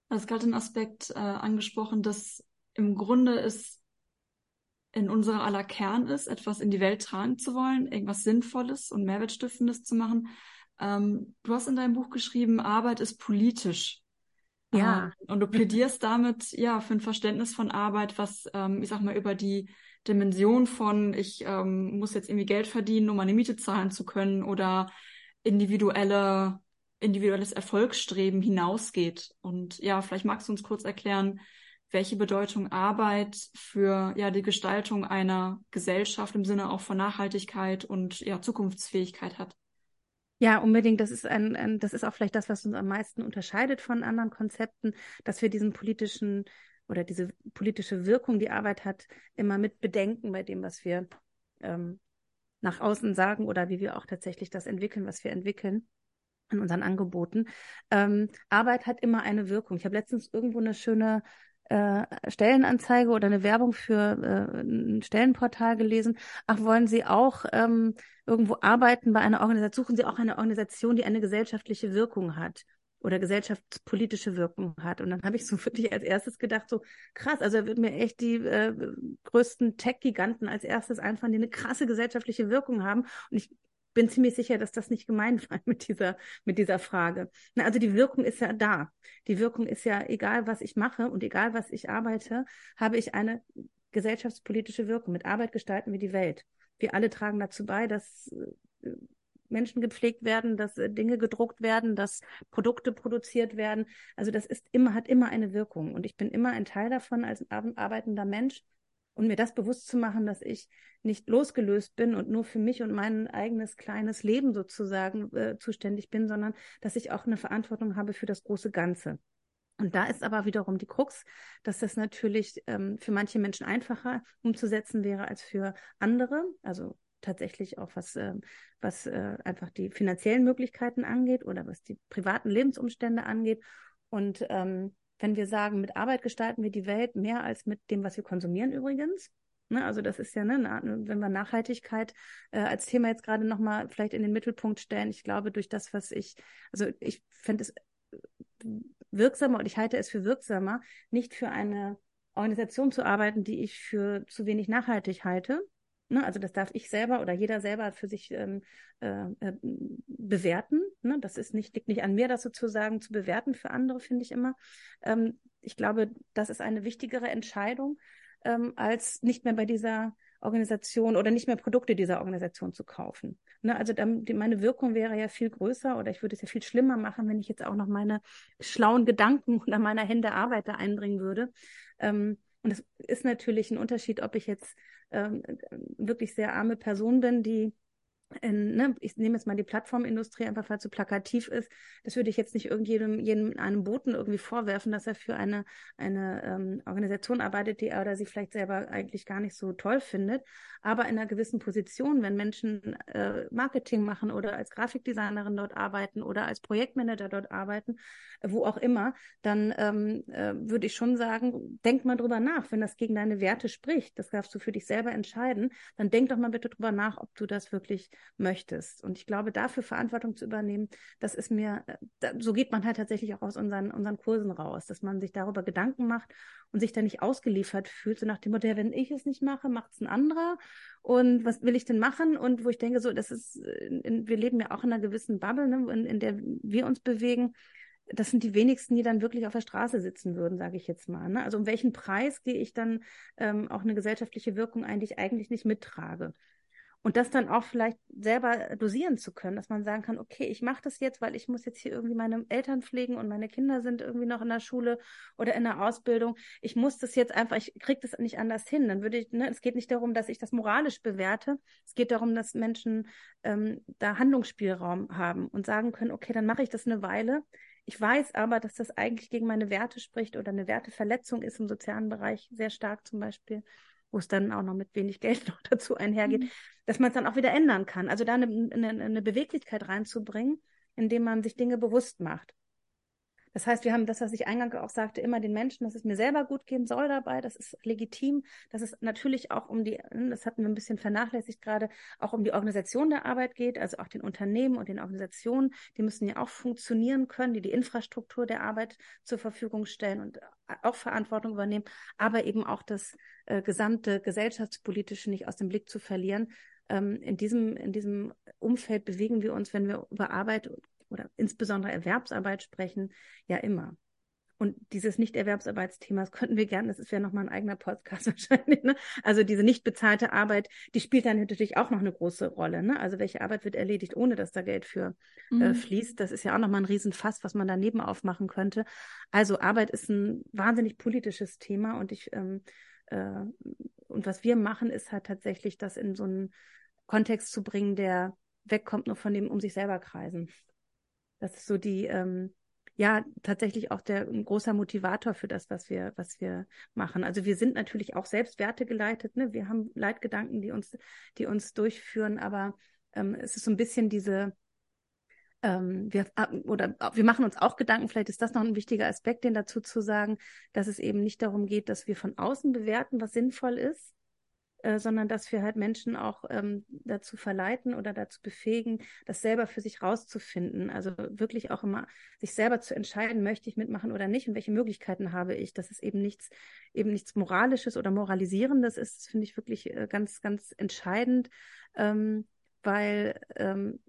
Also gerade ein Aspekt äh, angesprochen, dass im Grunde es in unserer aller Kern ist, etwas in die Welt tragen zu wollen, irgendwas Sinnvolles und Mehrwertstiftendes zu machen. Ähm, du hast in deinem Buch geschrieben, Arbeit ist politisch. Ja. Ähm, und du plädierst damit ja für ein Verständnis von Arbeit, was, ähm, ich sag mal, über die Dimension von, ich ähm, muss jetzt irgendwie Geld verdienen, um meine Miete zahlen zu können oder individuelle, individuelles Erfolgsstreben hinausgeht. Und ja, vielleicht magst du uns kurz erklären, welche Bedeutung Arbeit für ja die Gestaltung einer Gesellschaft im Sinne auch von Nachhaltigkeit und ja Zukunftsfähigkeit hat. Ja, unbedingt. Das ist ein, ein, das ist auch vielleicht das, was uns am meisten unterscheidet von anderen Konzepten, dass wir diesen politischen oder diese politische Wirkung, die Arbeit hat, immer mit bedenken bei dem, was wir ähm, nach außen sagen oder wie wir auch tatsächlich das entwickeln, was wir entwickeln in unseren Angeboten. Ähm, Arbeit hat immer eine Wirkung. Ich habe letztens irgendwo eine schöne äh, Stellenanzeige oder eine Werbung für äh, ein Stellenportal gelesen. Ach, wollen Sie auch ähm, irgendwo arbeiten bei einer Organisation? Suchen Sie auch eine Organisation, die eine gesellschaftliche Wirkung hat oder gesellschaftspolitische Wirkung hat. Und dann habe ich so wirklich als erstes gedacht, so krass, also da wird mir echt die äh, größten Tech-Giganten als erstes einfallen, die eine krasse gesellschaftliche Wirkung haben. Und ich bin ziemlich sicher, dass das nicht gemeint war mit dieser, mit dieser Frage. Na, also die Wirkung ist ja da. Die Wirkung ist ja, egal was ich mache und egal was ich arbeite, habe ich eine gesellschaftspolitische Wirkung. Mit Arbeit gestalten wir die Welt. Wir alle tragen dazu bei, dass äh, Menschen gepflegt werden, dass äh, Dinge gedruckt werden, dass Produkte produziert werden. Also das ist immer, hat immer eine Wirkung. Und ich bin immer ein Teil davon als arbeitender Mensch. Und mir das bewusst zu machen, dass ich nicht losgelöst bin und nur für mich und mein eigenes kleines Leben sozusagen äh, zuständig bin, sondern dass ich auch eine Verantwortung habe für das große Ganze. Und da ist aber wiederum die Krux, dass das natürlich ähm, für manche Menschen einfacher umzusetzen wäre als für andere. Also tatsächlich auch was, äh, was äh, einfach die finanziellen Möglichkeiten angeht oder was die privaten Lebensumstände angeht. Und ähm, wenn wir sagen, mit Arbeit gestalten wir die Welt mehr als mit dem, was wir konsumieren übrigens. Ne, also das ist ja, ne, wenn wir Nachhaltigkeit äh, als Thema jetzt gerade nochmal vielleicht in den Mittelpunkt stellen, ich glaube, durch das, was ich, also ich fände es wirksamer und ich halte es für wirksamer, nicht für eine Organisation zu arbeiten, die ich für zu wenig nachhaltig halte, Ne? Also das darf ich selber oder jeder selber für sich ähm, äh, äh, bewerten. Ne? Das ist nicht, liegt nicht an mir, das sozusagen zu bewerten für andere, finde ich immer. Ähm, ich glaube, das ist eine wichtigere Entscheidung, ähm, als nicht mehr bei dieser Organisation oder nicht mehr Produkte dieser Organisation zu kaufen. Ne, also dann, die, meine Wirkung wäre ja viel größer oder ich würde es ja viel schlimmer machen, wenn ich jetzt auch noch meine schlauen Gedanken oder meine Hände Arbeit da einbringen würde. Ähm, und es ist natürlich ein Unterschied, ob ich jetzt ähm, wirklich sehr arme Person bin, die in, ne, ich nehme jetzt mal die Plattformindustrie einfach, weil es so plakativ ist. Das würde ich jetzt nicht irgendjedem jedem einem Boten irgendwie vorwerfen, dass er für eine, eine ähm, Organisation arbeitet, die er oder sie vielleicht selber eigentlich gar nicht so toll findet. Aber in einer gewissen Position, wenn Menschen äh, Marketing machen oder als Grafikdesignerin dort arbeiten oder als Projektmanager dort arbeiten, wo auch immer, dann ähm, äh, würde ich schon sagen, denk mal drüber nach, wenn das gegen deine Werte spricht, das darfst du für dich selber entscheiden, dann denk doch mal bitte drüber nach, ob du das wirklich möchtest. Und ich glaube, dafür Verantwortung zu übernehmen, das ist mir, äh, so geht man halt tatsächlich auch aus unseren, unseren Kursen raus, dass man sich darüber Gedanken macht und sich da nicht ausgeliefert fühlt, so nach dem Motto, ja, wenn ich es nicht mache, macht es ein anderer und was will ich denn machen? Und wo ich denke, so, das ist, in, wir leben ja auch in einer gewissen Bubble, ne, in, in der wir uns bewegen. Das sind die wenigsten, die dann wirklich auf der Straße sitzen würden, sage ich jetzt mal. Ne? Also um welchen Preis gehe ich dann ähm, auch eine gesellschaftliche Wirkung ein, die ich eigentlich nicht mittrage? Und das dann auch vielleicht selber dosieren zu können, dass man sagen kann, okay, ich mache das jetzt, weil ich muss jetzt hier irgendwie meine Eltern pflegen und meine Kinder sind irgendwie noch in der Schule oder in der Ausbildung. Ich muss das jetzt einfach, ich kriege das nicht anders hin. Dann würde ich, ne, es geht nicht darum, dass ich das moralisch bewerte. Es geht darum, dass Menschen ähm, da Handlungsspielraum haben und sagen können, okay, dann mache ich das eine Weile. Ich weiß aber, dass das eigentlich gegen meine Werte spricht oder eine Werteverletzung ist im sozialen Bereich sehr stark zum Beispiel wo es dann auch noch mit wenig Geld noch dazu einhergeht, mhm. Dass man es dann auch wieder ändern kann. Also da eine, eine, eine Beweglichkeit reinzubringen, indem man sich Dinge bewusst macht. Das heißt, wir haben das, was ich eingangs auch sagte, immer den Menschen, dass es mir selber gut gehen soll dabei. Das ist legitim. Das ist natürlich auch um die, das hatten wir ein bisschen vernachlässigt gerade, auch um die Organisation der Arbeit geht, also auch den Unternehmen und den Organisationen. Die müssen ja auch funktionieren können, die die Infrastruktur der Arbeit zur Verfügung stellen und auch Verantwortung übernehmen, aber eben auch das äh, gesamte gesellschaftspolitische nicht aus dem Blick zu verlieren. Ähm, in diesem, in diesem Umfeld bewegen wir uns, wenn wir über Arbeit oder insbesondere Erwerbsarbeit sprechen, ja immer. Und dieses Nicht-Erwerbsarbeitsthema, das könnten wir gerne, das wäre nochmal ein eigener Podcast wahrscheinlich. Ne? Also diese nicht bezahlte Arbeit, die spielt dann natürlich auch noch eine große Rolle. Ne? Also welche Arbeit wird erledigt, ohne dass da Geld für äh, mhm. äh, fließt? Das ist ja auch nochmal ein Riesenfass, was man daneben aufmachen könnte. Also Arbeit ist ein wahnsinnig politisches Thema und ich ähm, äh, und was wir machen, ist halt tatsächlich, das in so einen Kontext zu bringen, der wegkommt nur von dem um sich selber kreisen. Das ist so die, ähm, ja, tatsächlich auch der ein großer Motivator für das, was wir, was wir machen. Also wir sind natürlich auch selbst wertegeleitet, ne? Wir haben Leitgedanken, die uns, die uns durchführen, aber ähm, es ist so ein bisschen diese, ähm, wir, oder wir machen uns auch Gedanken, vielleicht ist das noch ein wichtiger Aspekt, den dazu zu sagen, dass es eben nicht darum geht, dass wir von außen bewerten, was sinnvoll ist, äh, sondern dass wir halt Menschen auch ähm, dazu verleiten oder dazu befähigen, das selber für sich rauszufinden. Also wirklich auch immer sich selber zu entscheiden, möchte ich mitmachen oder nicht und welche Möglichkeiten habe ich. Dass es eben nichts, eben nichts Moralisches oder Moralisierendes ist, finde ich wirklich äh, ganz, ganz entscheidend, ähm, weil ähm,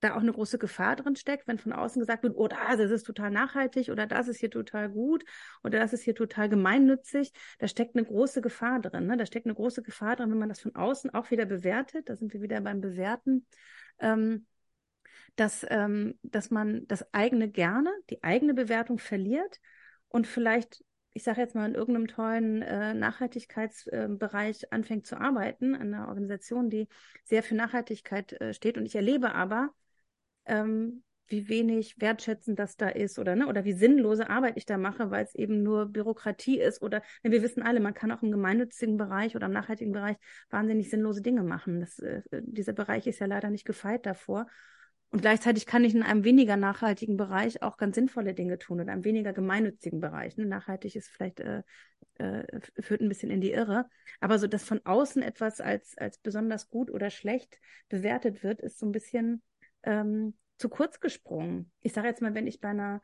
da auch eine große Gefahr drin steckt, wenn von außen gesagt wird, oh, das ist total nachhaltig oder das ist hier total gut oder das ist hier total gemeinnützig. Da steckt eine große Gefahr drin. Ne? Da steckt eine große Gefahr drin, wenn man das von außen auch wieder bewertet. Da sind wir wieder beim Bewerten. Ähm, dass, ähm, dass man das eigene gerne, die eigene Bewertung verliert und vielleicht ich sage jetzt mal, in irgendeinem tollen äh, Nachhaltigkeitsbereich äh, anfängt zu arbeiten, an einer Organisation, die sehr für Nachhaltigkeit äh, steht. Und ich erlebe aber, ähm, wie wenig wertschätzend das da ist oder ne, oder wie sinnlose Arbeit ich da mache, weil es eben nur Bürokratie ist oder ne, wir wissen alle, man kann auch im gemeinnützigen Bereich oder im nachhaltigen Bereich wahnsinnig sinnlose Dinge machen. Das, äh, dieser Bereich ist ja leider nicht gefeit davor. Und gleichzeitig kann ich in einem weniger nachhaltigen Bereich auch ganz sinnvolle Dinge tun, in einem weniger gemeinnützigen Bereich. Ne? Nachhaltig ist vielleicht, äh, äh, führt ein bisschen in die Irre. Aber so, dass von außen etwas als, als besonders gut oder schlecht bewertet wird, ist so ein bisschen ähm, zu kurz gesprungen. Ich sage jetzt mal, wenn ich bei einer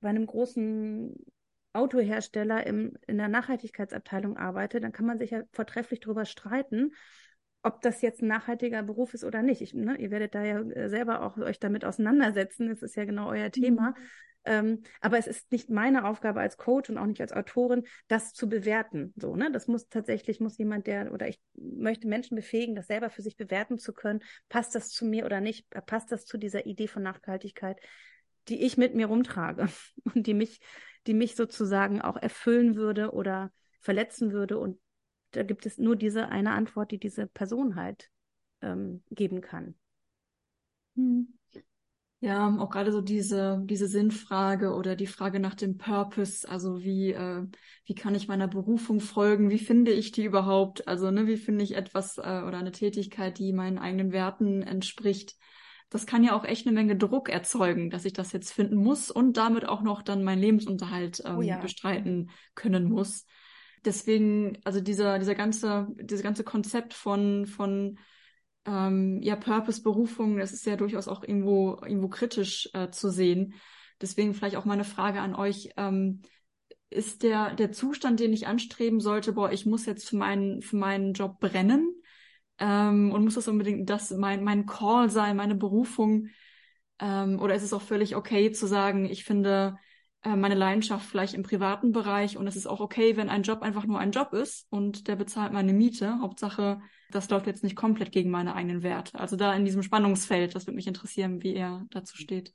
bei einem großen Autohersteller im, in der Nachhaltigkeitsabteilung arbeite, dann kann man sich ja vortrefflich darüber streiten, ob das jetzt ein nachhaltiger Beruf ist oder nicht. Ich, ne, ihr werdet da ja äh, selber auch euch damit auseinandersetzen. Das ist ja genau euer Thema. Mhm. Ähm, aber es ist nicht meine Aufgabe als Coach und auch nicht als Autorin, das zu bewerten. So, ne? Das muss tatsächlich, muss jemand, der, oder ich möchte Menschen befähigen, das selber für sich bewerten zu können. Passt das zu mir oder nicht? Passt das zu dieser Idee von Nachhaltigkeit, die ich mit mir rumtrage und die mich, die mich sozusagen auch erfüllen würde oder verletzen würde. Und da gibt es nur diese eine Antwort, die diese Person halt ähm, geben kann. Hm. Ja, auch gerade so diese, diese Sinnfrage oder die Frage nach dem Purpose, also wie, äh, wie kann ich meiner Berufung folgen, wie finde ich die überhaupt, also ne, wie finde ich etwas äh, oder eine Tätigkeit, die meinen eigenen Werten entspricht. Das kann ja auch echt eine Menge Druck erzeugen, dass ich das jetzt finden muss und damit auch noch dann meinen Lebensunterhalt ähm, oh ja. bestreiten können muss. Deswegen, also dieser, dieser ganze, dieses ganze Konzept von, von ähm, ja, Purpose, Berufung, das ist ja durchaus auch irgendwo, irgendwo kritisch äh, zu sehen. Deswegen vielleicht auch meine Frage an euch. Ähm, ist der, der Zustand, den ich anstreben sollte, boah, ich muss jetzt für meinen, für meinen Job brennen ähm, und muss das unbedingt das mein, mein Call sein, meine Berufung? Ähm, oder ist es auch völlig okay zu sagen, ich finde äh, meine Leidenschaft vielleicht im privaten Bereich und es ist auch okay, wenn ein Job einfach nur ein Job ist und der bezahlt meine Miete. Hauptsache, das läuft jetzt nicht komplett gegen meine eigenen Werte. Also da in diesem Spannungsfeld, das würde mich interessieren, wie er dazu steht.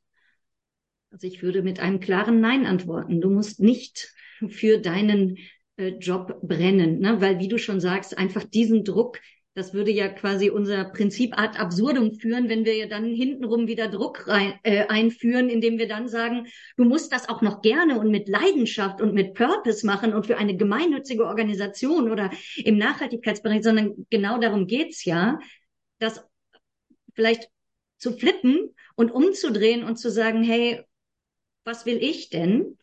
Also ich würde mit einem klaren Nein antworten. Du musst nicht für deinen äh, Job brennen, ne? weil wie du schon sagst, einfach diesen Druck das würde ja quasi unser Prinzip ad absurdum führen, wenn wir ja dann hintenrum wieder Druck rein, äh, einführen, indem wir dann sagen, du musst das auch noch gerne und mit Leidenschaft und mit Purpose machen und für eine gemeinnützige Organisation oder im Nachhaltigkeitsbereich, sondern genau darum geht's ja, das vielleicht zu flippen und umzudrehen und zu sagen, hey, was will ich denn?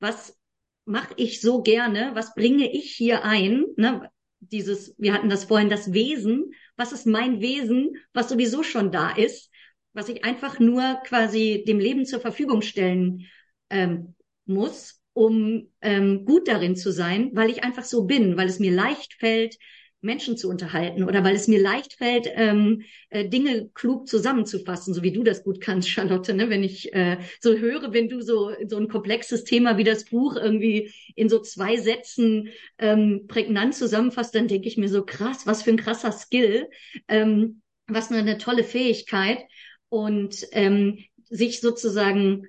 Was mache ich so gerne? Was bringe ich hier ein? Ne? Dieses, wir hatten das vorhin, das Wesen. Was ist mein Wesen, was sowieso schon da ist, was ich einfach nur quasi dem Leben zur Verfügung stellen ähm, muss, um ähm, gut darin zu sein, weil ich einfach so bin, weil es mir leicht fällt, Menschen zu unterhalten oder weil es mir leicht fällt, ähm, äh, Dinge klug zusammenzufassen, so wie du das gut kannst, Charlotte. Ne? Wenn ich äh, so höre, wenn du so so ein komplexes Thema wie das Buch irgendwie in so zwei Sätzen ähm, prägnant zusammenfasst, dann denke ich mir so krass, was für ein krasser Skill, ähm, was eine, tolle Fähigkeit und ähm, sich sozusagen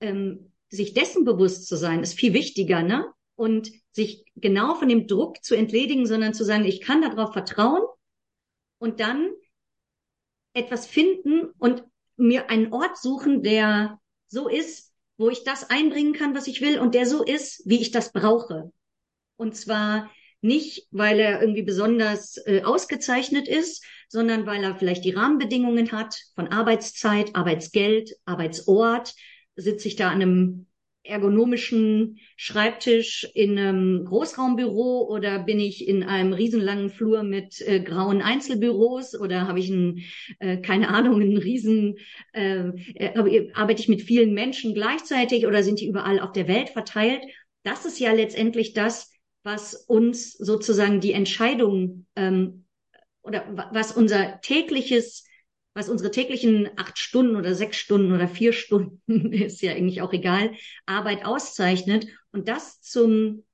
ähm, sich dessen bewusst zu sein, ist viel wichtiger, ne? Und sich genau von dem Druck zu entledigen, sondern zu sagen, ich kann darauf vertrauen und dann etwas finden und mir einen Ort suchen, der so ist, wo ich das einbringen kann, was ich will und der so ist, wie ich das brauche. Und zwar nicht, weil er irgendwie besonders äh, ausgezeichnet ist, sondern weil er vielleicht die Rahmenbedingungen hat von Arbeitszeit, Arbeitsgeld, Arbeitsort. Sitze ich da an einem ergonomischen Schreibtisch in einem Großraumbüro oder bin ich in einem riesenlangen Flur mit äh, grauen Einzelbüros oder habe ich ein, äh, keine Ahnung, einen riesen, äh, äh, arbeite ich mit vielen Menschen gleichzeitig oder sind die überall auf der Welt verteilt? Das ist ja letztendlich das, was uns sozusagen die Entscheidung ähm, oder was unser tägliches was unsere täglichen acht Stunden oder sechs Stunden oder vier Stunden, ist ja eigentlich auch egal, Arbeit auszeichnet. Und das zum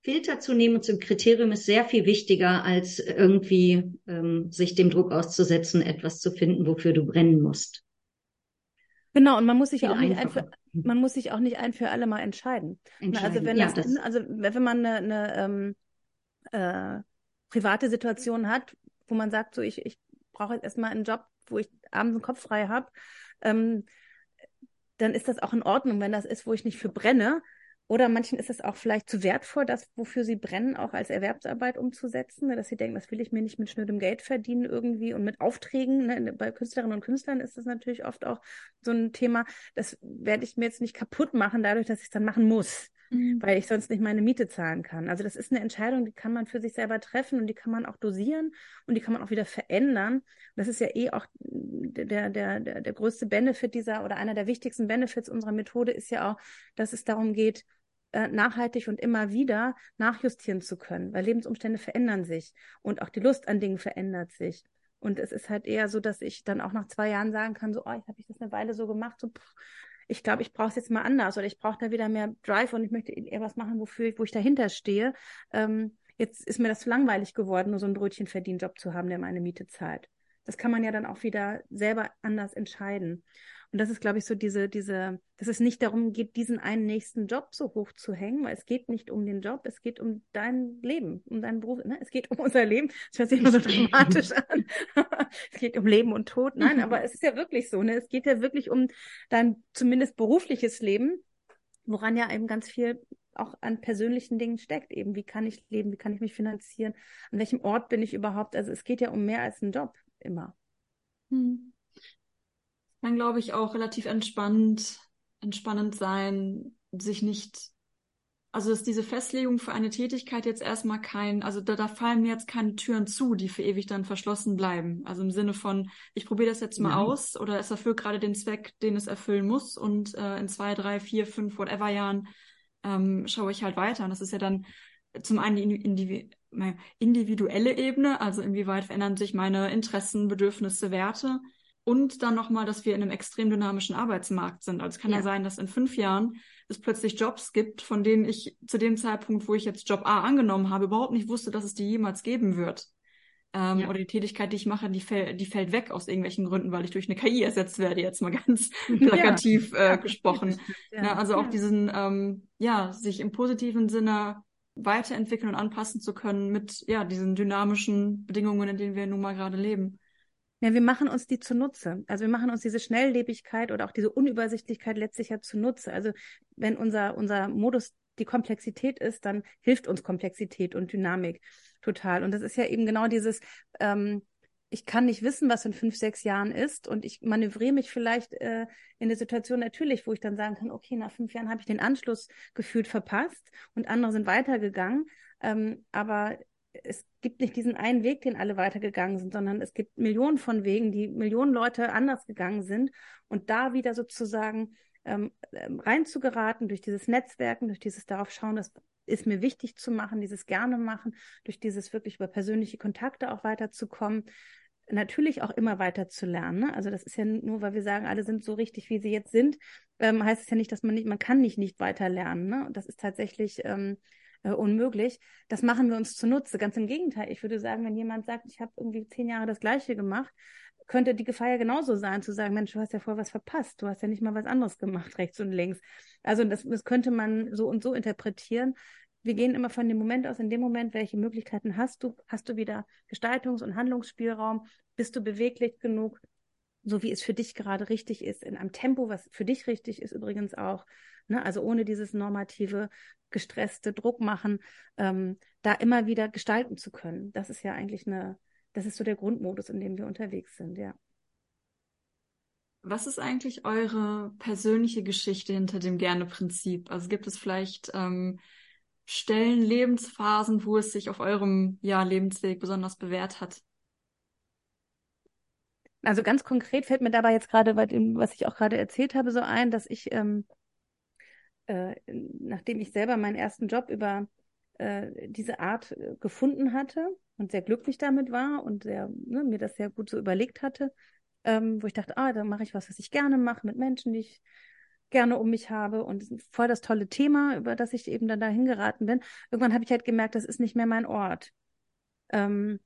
Filter zu nehmen und zum Kriterium ist sehr viel wichtiger, als irgendwie ähm, sich dem Druck auszusetzen, etwas zu finden, wofür du brennen musst. Genau, und man muss sich auch nicht ein für, man muss sich auch nicht ein für alle mal entscheiden. entscheiden. Also wenn ja, das, das, also wenn man eine, eine ähm, äh, private Situation hat, wo man sagt, so ich, ich brauche jetzt erstmal einen Job, wo ich abends den Kopf frei habe, ähm, dann ist das auch in Ordnung, wenn das ist, wo ich nicht für brenne. Oder manchen ist es auch vielleicht zu wertvoll, das, wofür sie brennen, auch als Erwerbsarbeit umzusetzen, ne? dass sie denken, das will ich mir nicht mit schnödem Geld verdienen irgendwie und mit Aufträgen. Ne? Bei Künstlerinnen und Künstlern ist das natürlich oft auch so ein Thema, das werde ich mir jetzt nicht kaputt machen, dadurch, dass ich es dann machen muss mhm. weil ich sonst nicht meine Miete zahlen kann. Also das ist eine Entscheidung, die kann man für sich selber treffen und die kann man auch dosieren und die kann man auch wieder verändern. Das ist ja eh auch der, der, der, der größte Benefit dieser oder einer der wichtigsten Benefits unserer Methode ist ja auch, dass es darum geht, äh, nachhaltig und immer wieder nachjustieren zu können, weil Lebensumstände verändern sich und auch die Lust an Dingen verändert sich. Und es ist halt eher so, dass ich dann auch nach zwei Jahren sagen kann, so, oh, ich habe ich das eine Weile so gemacht, so, pff, ich glaube, ich brauche es jetzt mal anders oder ich brauche da wieder mehr Drive und ich möchte eher was machen, wofür ich, wo ich dahinter stehe. Ähm, jetzt ist mir das zu langweilig geworden, nur so einen Brötchenverdienjob zu haben, der meine Miete zahlt. Das kann man ja dann auch wieder selber anders entscheiden. Und das ist, glaube ich, so diese, diese, dass es nicht darum geht, diesen einen nächsten Job so hoch zu hängen, weil es geht nicht um den Job, es geht um dein Leben, um deinen Beruf, ne? es geht um unser Leben. Das hört sich immer so dramatisch an. es geht um Leben und Tod. Nein, aber es ist ja wirklich so, ne? Es geht ja wirklich um dein zumindest berufliches Leben, woran ja eben ganz viel auch an persönlichen Dingen steckt. Eben, wie kann ich leben, wie kann ich mich finanzieren, an welchem Ort bin ich überhaupt? Also es geht ja um mehr als einen Job immer. Hm kann, glaube ich, auch relativ entspannt, entspannend sein, sich nicht, also dass diese Festlegung für eine Tätigkeit jetzt erstmal kein, also da, da fallen mir jetzt keine Türen zu, die für ewig dann verschlossen bleiben. Also im Sinne von, ich probiere das jetzt mal ja. aus oder es erfüllt gerade den Zweck, den es erfüllen muss und äh, in zwei, drei, vier, fünf, whatever Jahren ähm, schaue ich halt weiter. Und das ist ja dann zum einen die Individu individuelle Ebene, also inwieweit verändern sich meine Interessen, Bedürfnisse, Werte und dann nochmal, dass wir in einem extrem dynamischen Arbeitsmarkt sind. Also es kann ja. ja sein, dass in fünf Jahren es plötzlich Jobs gibt, von denen ich zu dem Zeitpunkt, wo ich jetzt Job A angenommen habe, überhaupt nicht wusste, dass es die jemals geben wird. Ähm, ja. Oder die Tätigkeit, die ich mache, die, fäll die fällt weg aus irgendwelchen Gründen, weil ich durch eine KI ersetzt werde, jetzt mal ganz plakativ ja. äh, gesprochen. Ja. also auch diesen, ähm, ja, sich im positiven Sinne weiterentwickeln und anpassen zu können mit ja diesen dynamischen Bedingungen, in denen wir nun mal gerade leben. Ja, wir machen uns die zunutze. Also wir machen uns diese Schnelllebigkeit oder auch diese Unübersichtlichkeit letztlich ja zunutze. Also wenn unser, unser Modus die Komplexität ist, dann hilft uns Komplexität und Dynamik total. Und das ist ja eben genau dieses, ähm, ich kann nicht wissen, was in fünf, sechs Jahren ist. Und ich manövriere mich vielleicht äh, in der Situation natürlich, wo ich dann sagen kann, okay, nach fünf Jahren habe ich den Anschluss gefühlt verpasst und andere sind weitergegangen. Ähm, aber es gibt nicht diesen einen Weg, den alle weitergegangen sind, sondern es gibt Millionen von Wegen, die Millionen Leute anders gegangen sind. Und da wieder sozusagen ähm, ähm reinzugeraten durch dieses Netzwerken, durch dieses darauf schauen, dass ist mir wichtig zu machen, dieses gerne machen, durch dieses wirklich über persönliche Kontakte auch weiterzukommen natürlich auch immer weiter zu lernen. Ne? Also das ist ja nur, weil wir sagen, alle sind so richtig, wie sie jetzt sind, ähm, heißt es ja nicht, dass man nicht, man kann nicht nicht weiter lernen. Ne? Und das ist tatsächlich ähm, äh, unmöglich. Das machen wir uns zunutze. Ganz im Gegenteil. Ich würde sagen, wenn jemand sagt, ich habe irgendwie zehn Jahre das Gleiche gemacht, könnte die Gefahr ja genauso sein, zu sagen, Mensch, du hast ja vorher was verpasst, du hast ja nicht mal was anderes gemacht, rechts und links. Also das, das könnte man so und so interpretieren wir gehen immer von dem Moment aus, in dem Moment, welche Möglichkeiten hast du? Hast du wieder Gestaltungs- und Handlungsspielraum? Bist du beweglich genug? So wie es für dich gerade richtig ist, in einem Tempo, was für dich richtig ist, übrigens auch. Ne? Also ohne dieses normative, gestresste Druck machen, ähm, da immer wieder gestalten zu können. Das ist ja eigentlich eine, das ist so der Grundmodus, in dem wir unterwegs sind, ja. Was ist eigentlich eure persönliche Geschichte hinter dem Gerne-Prinzip? Also gibt es vielleicht ähm, Stellen, Lebensphasen, wo es sich auf eurem ja, Lebensweg besonders bewährt hat? Also ganz konkret fällt mir dabei jetzt gerade, was ich auch gerade erzählt habe, so ein, dass ich, ähm, äh, nachdem ich selber meinen ersten Job über äh, diese Art äh, gefunden hatte und sehr glücklich damit war und sehr, ne, mir das sehr gut so überlegt hatte, ähm, wo ich dachte, ah, da mache ich was, was ich gerne mache mit Menschen, die ich gerne um mich habe und voll das tolle Thema, über das ich eben dann dahin geraten bin. Irgendwann habe ich halt gemerkt, das ist nicht mehr mein Ort. Ähm,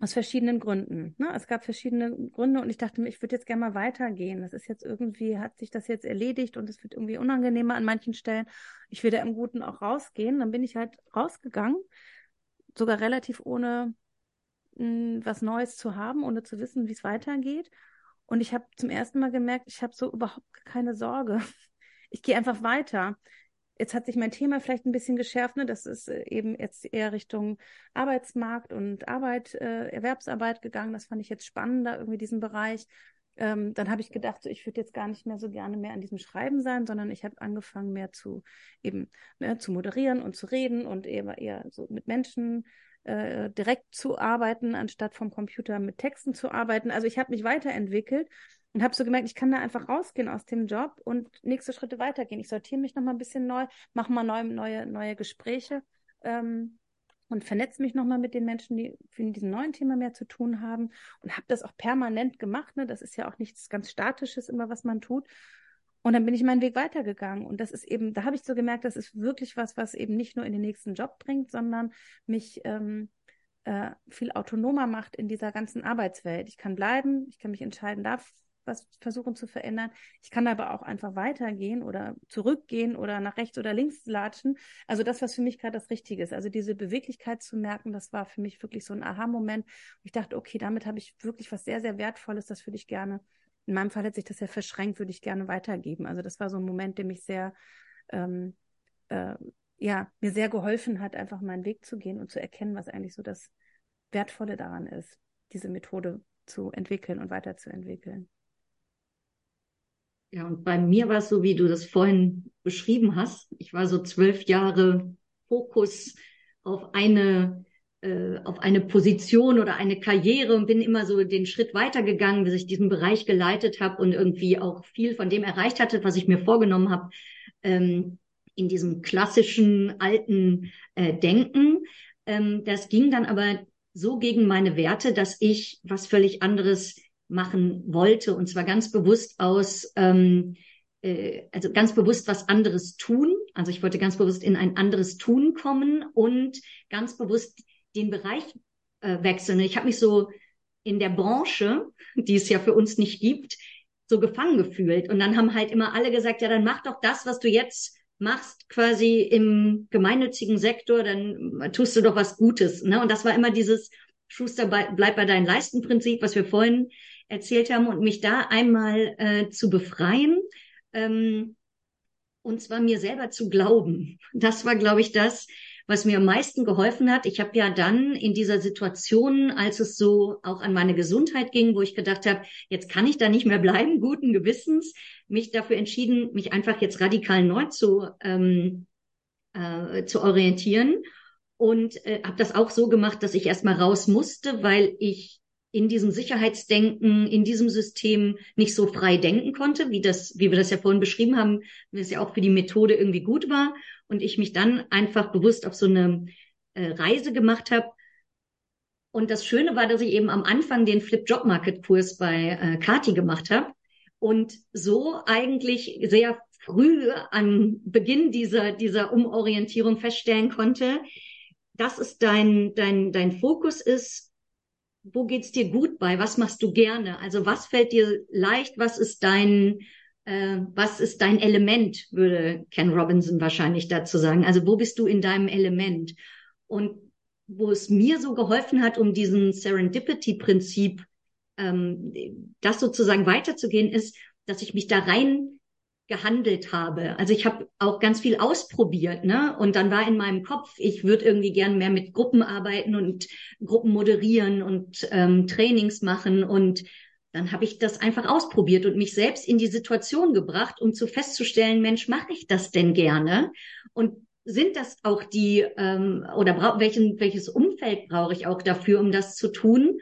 aus verschiedenen Gründen. Ne? Es gab verschiedene Gründe und ich dachte mir, ich würde jetzt gerne mal weitergehen. Das ist jetzt irgendwie, hat sich das jetzt erledigt und es wird irgendwie unangenehmer an manchen Stellen. Ich würde im Guten auch rausgehen. Dann bin ich halt rausgegangen, sogar relativ ohne mh, hm, was Neues zu haben, ohne zu wissen, wie es weitergeht. Und ich habe zum ersten Mal gemerkt, ich habe so überhaupt keine Sorge. Ich gehe einfach weiter. Jetzt hat sich mein Thema vielleicht ein bisschen geschärft, ne? Das ist äh, eben jetzt eher Richtung Arbeitsmarkt und Arbeit, äh, Erwerbsarbeit gegangen. Das fand ich jetzt spannender, irgendwie diesen Bereich. Ähm, dann habe ich gedacht, so, ich würde jetzt gar nicht mehr so gerne mehr an diesem Schreiben sein, sondern ich habe angefangen mehr zu eben ne, zu moderieren und zu reden und eher, eher so mit Menschen äh, direkt zu arbeiten, anstatt vom Computer mit Texten zu arbeiten. Also ich habe mich weiterentwickelt und habe so gemerkt, ich kann da einfach rausgehen aus dem Job und nächste Schritte weitergehen. Ich sortiere mich nochmal ein bisschen neu, mache mal neue, neue, neue Gespräche ähm, und vernetze mich nochmal mit den Menschen, die für diesen neuen Thema mehr zu tun haben und habe das auch permanent gemacht. Ne? Das ist ja auch nichts ganz Statisches immer, was man tut. Und dann bin ich meinen Weg weitergegangen. Und das ist eben, da habe ich so gemerkt, das ist wirklich was, was eben nicht nur in den nächsten Job bringt, sondern mich ähm, äh, viel autonomer macht in dieser ganzen Arbeitswelt. Ich kann bleiben, ich kann mich entscheiden, darf was versuchen zu verändern. Ich kann aber auch einfach weitergehen oder zurückgehen oder nach rechts oder links latschen. Also das, was für mich gerade das Richtige ist. Also diese Beweglichkeit zu merken, das war für mich wirklich so ein Aha-Moment. Ich dachte, okay, damit habe ich wirklich was sehr, sehr Wertvolles, das würde ich gerne in meinem Fall hat sich das ja verschränkt, würde ich gerne weitergeben. Also das war so ein Moment, der mich sehr, ähm, äh, ja, mir sehr geholfen hat, einfach meinen Weg zu gehen und zu erkennen, was eigentlich so das Wertvolle daran ist, diese Methode zu entwickeln und weiterzuentwickeln. Ja, und bei mir war es so, wie du das vorhin beschrieben hast. Ich war so zwölf Jahre Fokus auf eine äh, auf eine Position oder eine Karriere und bin immer so den Schritt weitergegangen, bis ich diesen Bereich geleitet habe und irgendwie auch viel von dem erreicht hatte, was ich mir vorgenommen habe, ähm, in diesem klassischen alten äh, Denken. Ähm, das ging dann aber so gegen meine Werte, dass ich was völlig anderes machen wollte und zwar ganz bewusst aus ähm, äh, also ganz bewusst was anderes tun. Also ich wollte ganz bewusst in ein anderes Tun kommen und ganz bewusst den Bereich äh, wechseln. Ich habe mich so in der Branche, die es ja für uns nicht gibt, so gefangen gefühlt. Und dann haben halt immer alle gesagt, ja, dann mach doch das, was du jetzt machst, quasi im gemeinnützigen Sektor, dann tust du doch was Gutes. Ne? Und das war immer dieses Schuster, bleib bei deinen Leistenprinzip, was wir vorhin erzählt haben, und mich da einmal äh, zu befreien. Ähm, und zwar mir selber zu glauben. Das war, glaube ich, das, was mir am meisten geholfen hat. Ich habe ja dann in dieser Situation, als es so auch an meine Gesundheit ging, wo ich gedacht habe, jetzt kann ich da nicht mehr bleiben, guten Gewissens, mich dafür entschieden, mich einfach jetzt radikal neu zu, ähm, äh, zu orientieren. Und äh, habe das auch so gemacht, dass ich erstmal raus musste, weil ich in diesem Sicherheitsdenken, in diesem System nicht so frei denken konnte, wie das, wie wir das ja vorhin beschrieben haben, es ja auch für die Methode irgendwie gut war. Und ich mich dann einfach bewusst auf so eine äh, Reise gemacht habe. Und das Schöne war, dass ich eben am Anfang den Flip Job Market Kurs bei äh, Kati gemacht habe und so eigentlich sehr früh an Beginn dieser, dieser Umorientierung feststellen konnte, dass es dein, dein, dein Fokus ist, wo geht's dir gut bei? Was machst du gerne? Also was fällt dir leicht? Was ist dein, äh, was ist dein Element, würde Ken Robinson wahrscheinlich dazu sagen. Also wo bist du in deinem Element? Und wo es mir so geholfen hat, um diesen Serendipity-Prinzip, ähm, das sozusagen weiterzugehen, ist, dass ich mich da rein gehandelt habe. Also ich habe auch ganz viel ausprobiert, ne? Und dann war in meinem Kopf, ich würde irgendwie gern mehr mit Gruppen arbeiten und Gruppen moderieren und ähm, Trainings machen. Und dann habe ich das einfach ausprobiert und mich selbst in die Situation gebracht, um zu festzustellen, Mensch, mache ich das denn gerne? Und sind das auch die ähm, oder brauch, welchen, welches Umfeld brauche ich auch dafür, um das zu tun?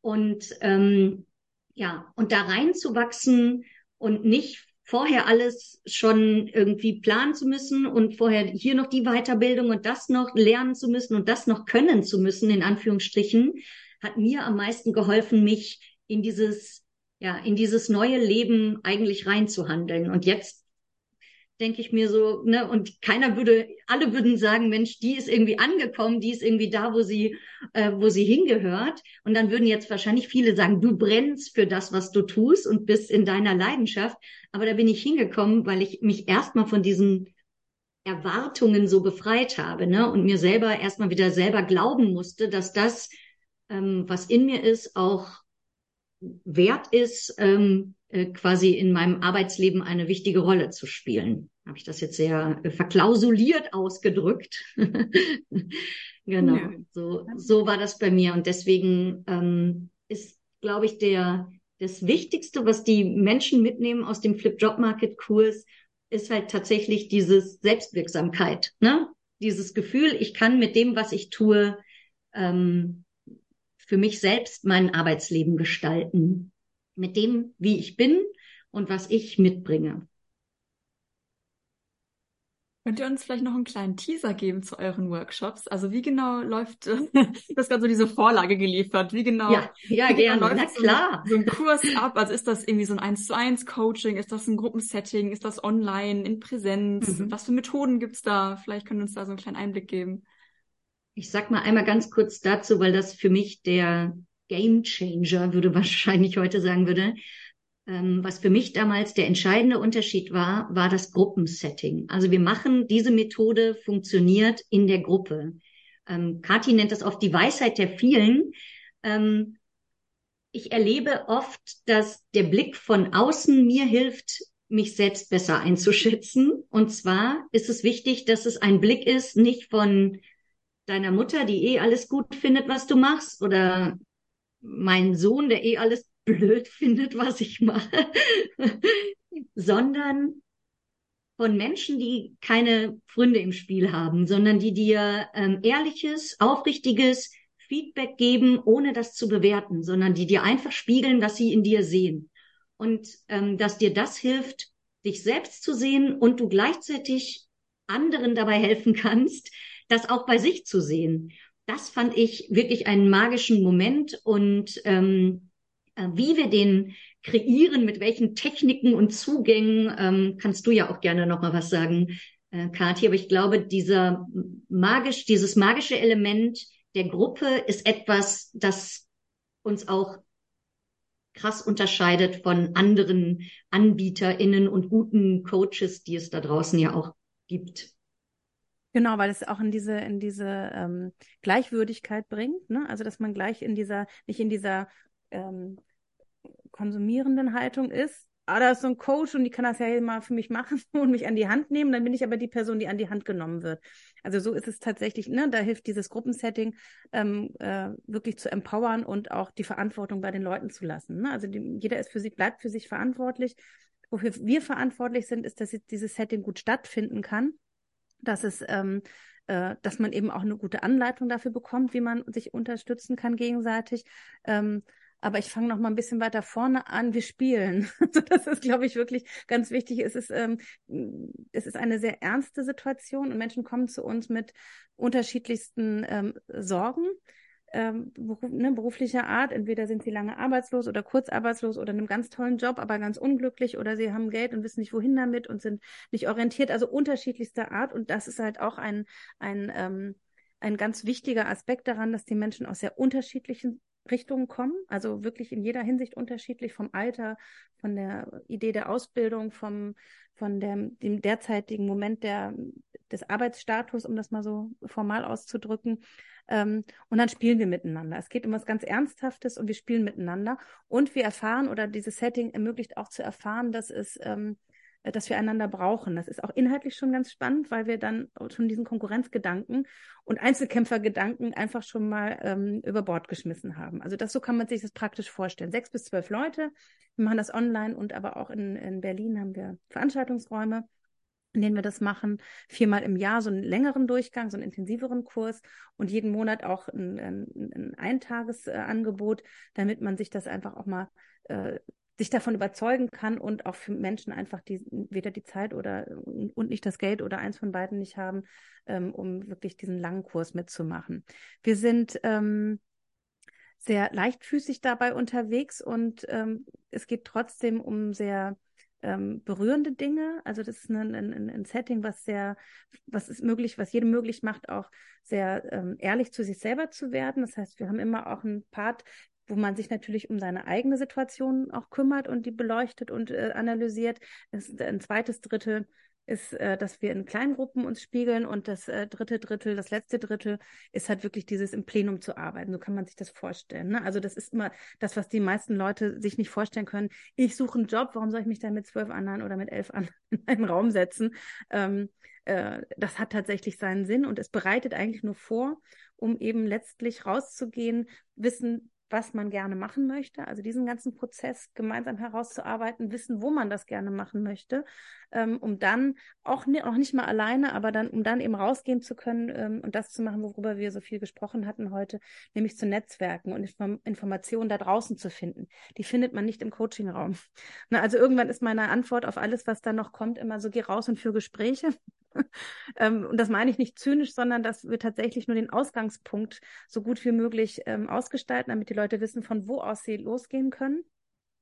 Und ähm, ja, und da reinzuwachsen und nicht vorher alles schon irgendwie planen zu müssen und vorher hier noch die Weiterbildung und das noch lernen zu müssen und das noch können zu müssen, in Anführungsstrichen, hat mir am meisten geholfen, mich in dieses, ja, in dieses neue Leben eigentlich reinzuhandeln. Und jetzt denke ich mir so, ne, und keiner würde, alle würden sagen, Mensch, die ist irgendwie angekommen, die ist irgendwie da, wo sie, äh, wo sie hingehört. Und dann würden jetzt wahrscheinlich viele sagen, du brennst für das, was du tust und bist in deiner Leidenschaft. Aber da bin ich hingekommen, weil ich mich erstmal von diesen Erwartungen so befreit habe, ne, und mir selber erstmal wieder selber glauben musste, dass das, ähm, was in mir ist, auch wert ist, ähm, äh, quasi in meinem Arbeitsleben eine wichtige Rolle zu spielen. Habe ich das jetzt sehr äh, verklausuliert ausgedrückt? genau, ja. so, so war das bei mir. Und deswegen ähm, ist, glaube ich, der das Wichtigste, was die Menschen mitnehmen aus dem Flip Job Market Kurs, ist halt tatsächlich dieses Selbstwirksamkeit, ne? Dieses Gefühl, ich kann mit dem, was ich tue, ähm, für mich selbst mein Arbeitsleben gestalten mit dem, wie ich bin und was ich mitbringe. Könnt ihr uns vielleicht noch einen kleinen Teaser geben zu euren Workshops? Also wie genau läuft, du hast gerade so diese Vorlage geliefert, wie genau, ja, ja wie genau gerne, läuft na klar. So, so ein Kurs ab? Also ist das irgendwie so ein 1 zu 1 Coaching? Ist das ein Gruppensetting? Ist das online, in Präsenz? Mhm. Was für Methoden gibt's da? Vielleicht können wir uns da so einen kleinen Einblick geben. Ich sag mal einmal ganz kurz dazu, weil das für mich der Game Changer, würde wahrscheinlich heute sagen würde. Ähm, was für mich damals der entscheidende Unterschied war, war das Gruppensetting. Also wir machen, diese Methode funktioniert in der Gruppe. Ähm, Kathi nennt das oft die Weisheit der vielen. Ähm, ich erlebe oft, dass der Blick von außen mir hilft, mich selbst besser einzuschätzen. Und zwar ist es wichtig, dass es ein Blick ist, nicht von deiner Mutter, die eh alles gut findet, was du machst, oder mein Sohn, der eh alles blöd findet, was ich mache, sondern von Menschen, die keine Freunde im Spiel haben, sondern die dir ähm, ehrliches, aufrichtiges Feedback geben, ohne das zu bewerten, sondern die dir einfach spiegeln, was sie in dir sehen. Und ähm, dass dir das hilft, dich selbst zu sehen und du gleichzeitig anderen dabei helfen kannst, das auch bei sich zu sehen das fand ich wirklich einen magischen Moment und ähm, äh, wie wir den kreieren, mit welchen Techniken und Zugängen, ähm, kannst du ja auch gerne noch mal was sagen, äh, Kathi. Aber ich glaube, dieser magisch, dieses magische Element der Gruppe ist etwas, das uns auch krass unterscheidet von anderen AnbieterInnen und guten Coaches, die es da draußen ja auch gibt. Genau, weil es auch in diese, in diese ähm, Gleichwürdigkeit bringt, ne? Also dass man gleich in dieser, nicht in dieser ähm, konsumierenden Haltung ist, ah, da ist so ein Coach und die kann das ja mal für mich machen und mich an die Hand nehmen, dann bin ich aber die Person, die an die Hand genommen wird. Also so ist es tatsächlich, ne, da hilft dieses Gruppensetting ähm, äh, wirklich zu empowern und auch die Verantwortung bei den Leuten zu lassen. Ne? Also die, jeder ist für sich, bleibt für sich verantwortlich. Wofür wir verantwortlich sind, ist, dass dieses Setting gut stattfinden kann, dass es ähm, äh, dass man eben auch eine gute Anleitung dafür bekommt, wie man sich unterstützen kann gegenseitig. Ähm, aber ich fange noch mal ein bisschen weiter vorne an. Wir spielen. Also das ist, glaube ich, wirklich ganz wichtig. Es ist, ähm, es ist eine sehr ernste Situation und Menschen kommen zu uns mit unterschiedlichsten ähm, Sorgen ähm, beruf, ne, beruflicher Art. Entweder sind sie lange arbeitslos oder kurz arbeitslos oder in einem ganz tollen Job, aber ganz unglücklich oder sie haben Geld und wissen nicht, wohin damit und sind nicht orientiert. Also unterschiedlichster Art. Und das ist halt auch ein, ein, ähm, ein ganz wichtiger Aspekt daran, dass die Menschen aus sehr unterschiedlichen Richtungen kommen, also wirklich in jeder Hinsicht unterschiedlich vom Alter, von der Idee der Ausbildung, vom, von dem, dem derzeitigen Moment der, des Arbeitsstatus, um das mal so formal auszudrücken, ähm, und dann spielen wir miteinander. Es geht um was ganz Ernsthaftes und wir spielen miteinander. Und wir erfahren oder dieses Setting ermöglicht auch zu erfahren, dass es ähm, dass wir einander brauchen. Das ist auch inhaltlich schon ganz spannend, weil wir dann schon diesen Konkurrenzgedanken und Einzelkämpfergedanken einfach schon mal ähm, über Bord geschmissen haben. Also das so kann man sich das praktisch vorstellen. Sechs bis zwölf Leute. Wir machen das online und aber auch in, in Berlin haben wir Veranstaltungsräume in denen wir das machen, viermal im Jahr so einen längeren Durchgang, so einen intensiveren Kurs und jeden Monat auch ein, ein, ein Eintagesangebot, damit man sich das einfach auch mal äh, sich davon überzeugen kann und auch für Menschen einfach die weder die Zeit oder und nicht das Geld oder eins von beiden nicht haben, ähm, um wirklich diesen langen Kurs mitzumachen. Wir sind ähm, sehr leichtfüßig dabei unterwegs und ähm, es geht trotzdem um sehr ähm, berührende Dinge. Also das ist ein, ein, ein, Setting, was sehr, was ist möglich, was jedem möglich macht, auch sehr ähm, ehrlich zu sich selber zu werden. Das heißt, wir haben immer auch einen Part, wo man sich natürlich um seine eigene Situation auch kümmert und die beleuchtet und äh, analysiert. Das ein zweites Drittel ist, äh, dass wir in Kleingruppen uns spiegeln und das äh, dritte Drittel, das letzte Drittel ist halt wirklich dieses im Plenum zu arbeiten. So kann man sich das vorstellen. Ne? Also das ist immer das, was die meisten Leute sich nicht vorstellen können. Ich suche einen Job, warum soll ich mich dann mit zwölf anderen oder mit elf anderen in einen Raum setzen? Ähm, äh, das hat tatsächlich seinen Sinn und es bereitet eigentlich nur vor, um eben letztlich rauszugehen, wissen, was man gerne machen möchte, also diesen ganzen Prozess gemeinsam herauszuarbeiten, wissen, wo man das gerne machen möchte, ähm, um dann auch ne, noch nicht mal alleine, aber dann, um dann eben rausgehen zu können ähm, und das zu machen, worüber wir so viel gesprochen hatten heute, nämlich zu Netzwerken und Inform Informationen da draußen zu finden. Die findet man nicht im Coachingraum. Na, also irgendwann ist meine Antwort auf alles, was da noch kommt, immer so, geh raus und für Gespräche. ähm, und das meine ich nicht zynisch, sondern dass wir tatsächlich nur den Ausgangspunkt so gut wie möglich ähm, ausgestalten, damit die Leute wissen, von wo aus sie losgehen können,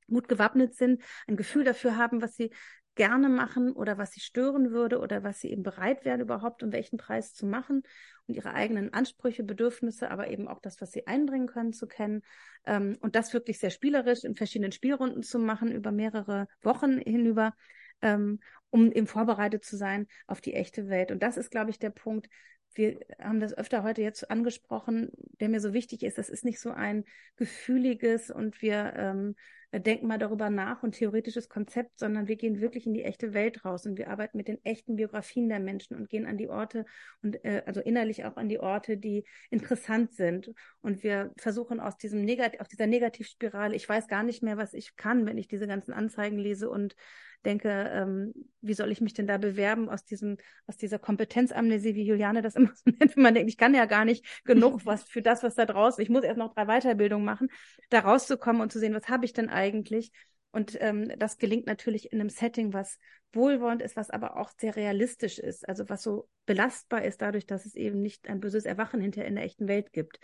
gut gewappnet sind, ein Gefühl dafür haben, was sie gerne machen oder was sie stören würde oder was sie eben bereit wären überhaupt um welchen Preis zu machen und ihre eigenen Ansprüche, Bedürfnisse, aber eben auch das, was sie einbringen können, zu kennen. Ähm, und das wirklich sehr spielerisch in verschiedenen Spielrunden zu machen über mehrere Wochen hinüber ähm, um eben vorbereitet zu sein auf die echte Welt. Und das ist, glaube ich, der Punkt. Wir haben das öfter heute jetzt angesprochen, der mir so wichtig ist. Das ist nicht so ein gefühliges und wir ähm, denken mal darüber nach und theoretisches Konzept, sondern wir gehen wirklich in die echte Welt raus und wir arbeiten mit den echten Biografien der Menschen und gehen an die Orte und äh, also innerlich auch an die Orte, die interessant sind. Und wir versuchen aus diesem Negat aus dieser Negativspirale, ich weiß gar nicht mehr, was ich kann, wenn ich diese ganzen Anzeigen lese und denke, ähm, wie soll ich mich denn da bewerben aus diesem, aus dieser Kompetenzamnesie, wie Juliane das immer so nennt, wenn man denkt, ich kann ja gar nicht genug was für das, was da draußen, ich muss erst noch drei Weiterbildungen machen, da rauszukommen und zu sehen, was habe ich denn eigentlich? Und ähm, das gelingt natürlich in einem Setting, was wohlwollend ist, was aber auch sehr realistisch ist, also was so belastbar ist, dadurch, dass es eben nicht ein böses Erwachen hinterher in der echten Welt gibt.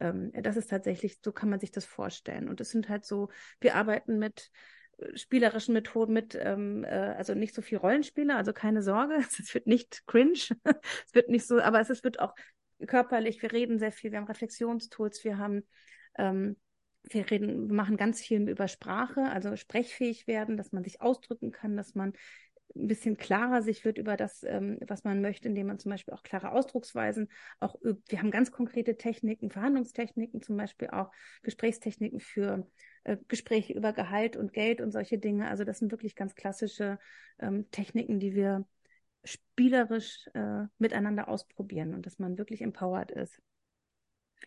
Ähm, das ist tatsächlich, so kann man sich das vorstellen. Und es sind halt so, wir arbeiten mit spielerischen Methoden mit, ähm, äh, also nicht so viel Rollenspiele, also keine Sorge, es wird nicht cringe, es wird nicht so, aber es wird auch körperlich, wir reden sehr viel, wir haben Reflexionstools, wir haben, ähm, wir reden, wir machen ganz viel über Sprache, also sprechfähig werden, dass man sich ausdrücken kann, dass man ein bisschen klarer sich wird über das, ähm, was man möchte, indem man zum Beispiel auch klare Ausdrucksweisen auch übt. Wir haben ganz konkrete Techniken, Verhandlungstechniken, zum Beispiel auch Gesprächstechniken für äh, Gespräche über Gehalt und Geld und solche Dinge. Also das sind wirklich ganz klassische ähm, Techniken, die wir spielerisch äh, miteinander ausprobieren und dass man wirklich empowered ist.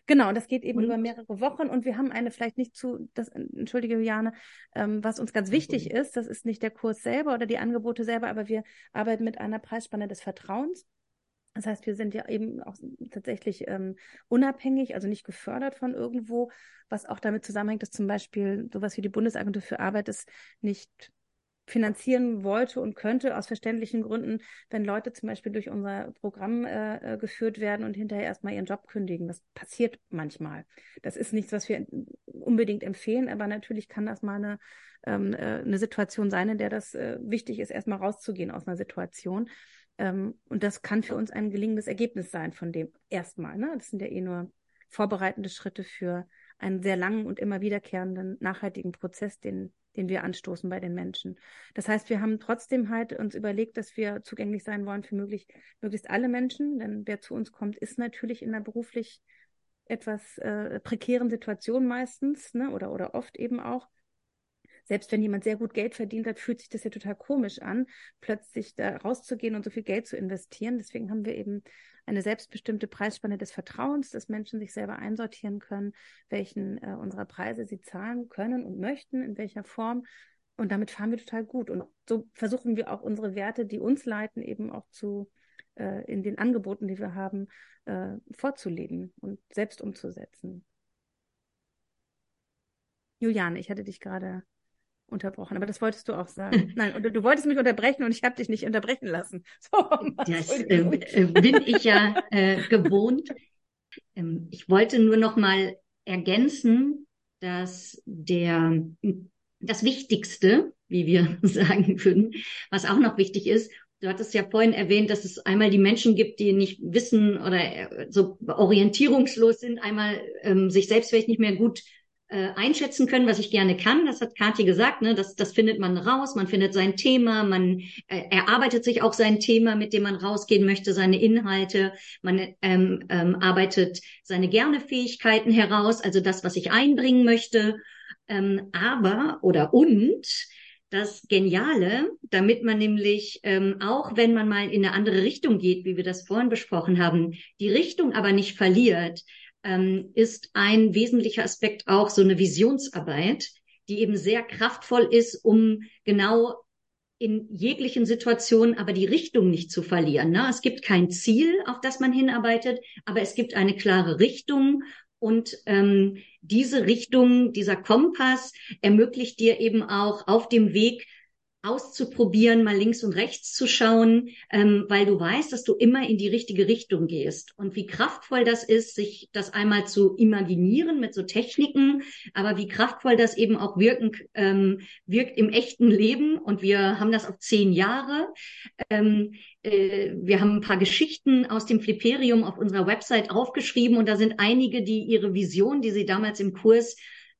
Genau, das geht eben und? über mehrere Wochen und wir haben eine vielleicht nicht zu, das, entschuldige Juliane, ähm, was uns ganz wichtig ist, das ist nicht der Kurs selber oder die Angebote selber, aber wir arbeiten mit einer Preisspanne des Vertrauens. Das heißt, wir sind ja eben auch tatsächlich ähm, unabhängig, also nicht gefördert von irgendwo, was auch damit zusammenhängt, dass zum Beispiel sowas wie die Bundesagentur für Arbeit es nicht finanzieren wollte und könnte, aus verständlichen Gründen, wenn Leute zum Beispiel durch unser Programm äh, äh, geführt werden und hinterher erstmal ihren Job kündigen. Das passiert manchmal. Das ist nichts, was wir unbedingt empfehlen, aber natürlich kann das mal eine, ähm, äh, eine Situation sein, in der das äh, wichtig ist, erstmal rauszugehen aus einer Situation. Ähm, und das kann für uns ein gelingendes Ergebnis sein von dem erstmal. Ne? Das sind ja eh nur vorbereitende Schritte für einen sehr langen und immer wiederkehrenden nachhaltigen Prozess, den den wir anstoßen bei den Menschen. Das heißt, wir haben trotzdem halt uns überlegt, dass wir zugänglich sein wollen für möglich, möglichst alle Menschen, denn wer zu uns kommt, ist natürlich in einer beruflich etwas äh, prekären Situation meistens, ne, oder, oder oft eben auch selbst wenn jemand sehr gut Geld verdient hat, fühlt sich das ja total komisch an, plötzlich da rauszugehen und so viel Geld zu investieren. Deswegen haben wir eben eine selbstbestimmte Preisspanne des Vertrauens, dass Menschen sich selber einsortieren können, welchen äh, unserer Preise sie zahlen können und möchten, in welcher Form. Und damit fahren wir total gut. Und so versuchen wir auch unsere Werte, die uns leiten, eben auch zu äh, in den Angeboten, die wir haben, äh, vorzuleben und selbst umzusetzen. Juliane, ich hatte dich gerade unterbrochen, aber das wolltest du auch sagen. Nein, und du wolltest mich unterbrechen und ich habe dich nicht unterbrechen lassen. So, das äh, äh, bin ich ja äh, gewohnt. Ähm, ich wollte nur noch mal ergänzen, dass der das Wichtigste, wie wir sagen würden, was auch noch wichtig ist, Du hattest ja vorhin erwähnt, dass es einmal die Menschen gibt, die nicht wissen oder äh, so orientierungslos sind, einmal ähm, sich selbst vielleicht nicht mehr gut äh, einschätzen können, was ich gerne kann. Das hat Kathi gesagt, ne? das, das findet man raus, man findet sein Thema, man äh, erarbeitet sich auch sein Thema, mit dem man rausgehen möchte, seine Inhalte, man ähm, ähm, arbeitet seine gerne Fähigkeiten heraus, also das, was ich einbringen möchte. Ähm, aber oder und das Geniale, damit man nämlich ähm, auch, wenn man mal in eine andere Richtung geht, wie wir das vorhin besprochen haben, die Richtung aber nicht verliert, ähm, ist ein wesentlicher Aspekt auch so eine Visionsarbeit, die eben sehr kraftvoll ist, um genau in jeglichen Situationen aber die Richtung nicht zu verlieren. Ne? Es gibt kein Ziel, auf das man hinarbeitet, aber es gibt eine klare Richtung und ähm, diese Richtung, dieser Kompass ermöglicht dir eben auch auf dem Weg auszuprobieren, mal links und rechts zu schauen, ähm, weil du weißt, dass du immer in die richtige Richtung gehst. Und wie kraftvoll das ist, sich das einmal zu imaginieren mit so Techniken, aber wie kraftvoll das eben auch wirken, ähm, wirkt im echten Leben. Und wir haben das auf zehn Jahre. Ähm, äh, wir haben ein paar Geschichten aus dem Fliperium auf unserer Website aufgeschrieben und da sind einige, die ihre Vision, die sie damals im Kurs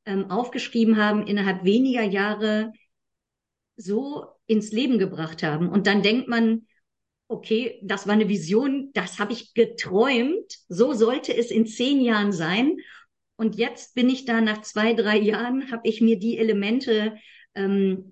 ähm, aufgeschrieben haben, innerhalb weniger Jahre so ins Leben gebracht haben. Und dann denkt man, okay, das war eine Vision, das habe ich geträumt, so sollte es in zehn Jahren sein. Und jetzt bin ich da nach zwei, drei Jahren, habe ich mir die Elemente ähm, äh,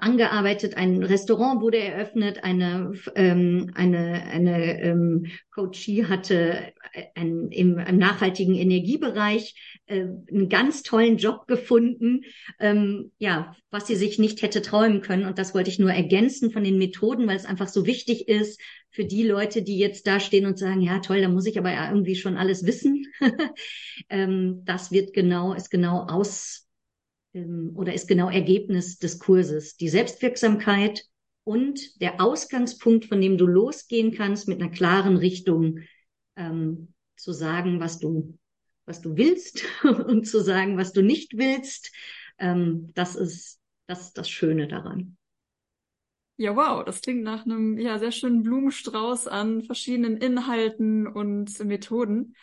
angearbeitet. Ein Restaurant wurde eröffnet, eine, ähm, eine, eine ähm, Coachie hatte ein, im, im nachhaltigen Energiebereich äh, einen ganz tollen Job gefunden, ähm, ja, was sie sich nicht hätte träumen können. Und das wollte ich nur ergänzen von den Methoden, weil es einfach so wichtig ist für die Leute, die jetzt da stehen und sagen, ja toll, da muss ich aber ja irgendwie schon alles wissen. ähm, das wird genau, ist genau aus ähm, oder ist genau Ergebnis des Kurses. Die Selbstwirksamkeit und der Ausgangspunkt, von dem du losgehen kannst, mit einer klaren Richtung ähm, zu sagen, was du, was du willst und zu sagen, was du nicht willst. Ähm, das ist, das ist das Schöne daran. Ja, wow, das klingt nach einem ja sehr schönen Blumenstrauß an verschiedenen Inhalten und Methoden.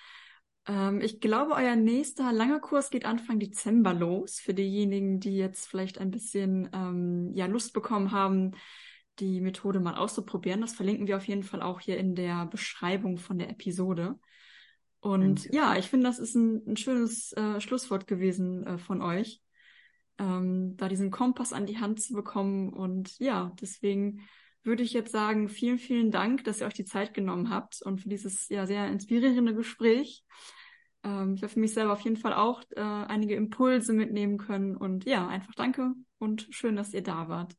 Ähm, ich glaube, euer nächster langer Kurs geht Anfang Dezember los. Für diejenigen, die jetzt vielleicht ein bisschen ähm, ja, Lust bekommen haben, die Methode mal auszuprobieren. Das verlinken wir auf jeden Fall auch hier in der Beschreibung von der Episode. Und Danke. ja, ich finde, das ist ein, ein schönes äh, Schlusswort gewesen äh, von euch. ähm, da diesen Kompass an die Hand zu bekommen. Und ja, deswegen würde ich jetzt sagen, vielen, vielen Dank, dass ihr euch die Zeit genommen habt und für dieses ja sehr inspirierende Gespräch. Ähm, ich habe für mich selber auf jeden Fall auch äh, einige Impulse mitnehmen können. Und ja, einfach danke und schön, dass ihr da wart.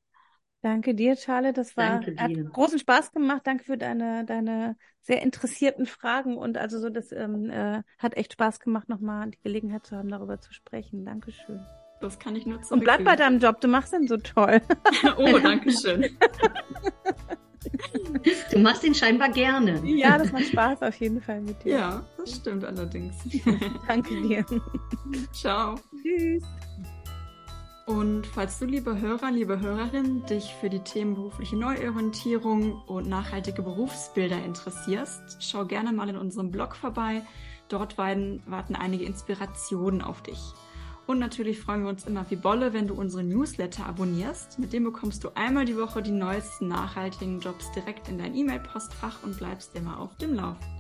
Danke dir, Charlotte. Das war hat großen Spaß gemacht. Danke für deine deine sehr interessierten Fragen und also so das ähm, äh, hat echt Spaß gemacht, nochmal die Gelegenheit zu haben, darüber zu sprechen. Dankeschön. Das kann ich nutzen. Und bleib bei deinem Job. Du machst den so toll. oh, danke schön. Du machst ihn scheinbar gerne. Ja, das macht Spaß auf jeden Fall mit dir. Ja, das stimmt allerdings. Danke dir. Ciao. Tschüss. Und falls du, liebe Hörer, liebe Hörerin, dich für die Themen berufliche Neuorientierung und nachhaltige Berufsbilder interessierst, schau gerne mal in unserem Blog vorbei. Dort warten einige Inspirationen auf dich. Und natürlich freuen wir uns immer wie Bolle, wenn du unseren Newsletter abonnierst. Mit dem bekommst du einmal die Woche die neuesten nachhaltigen Jobs direkt in dein E-Mail-Postfach und bleibst immer auf dem Laufenden.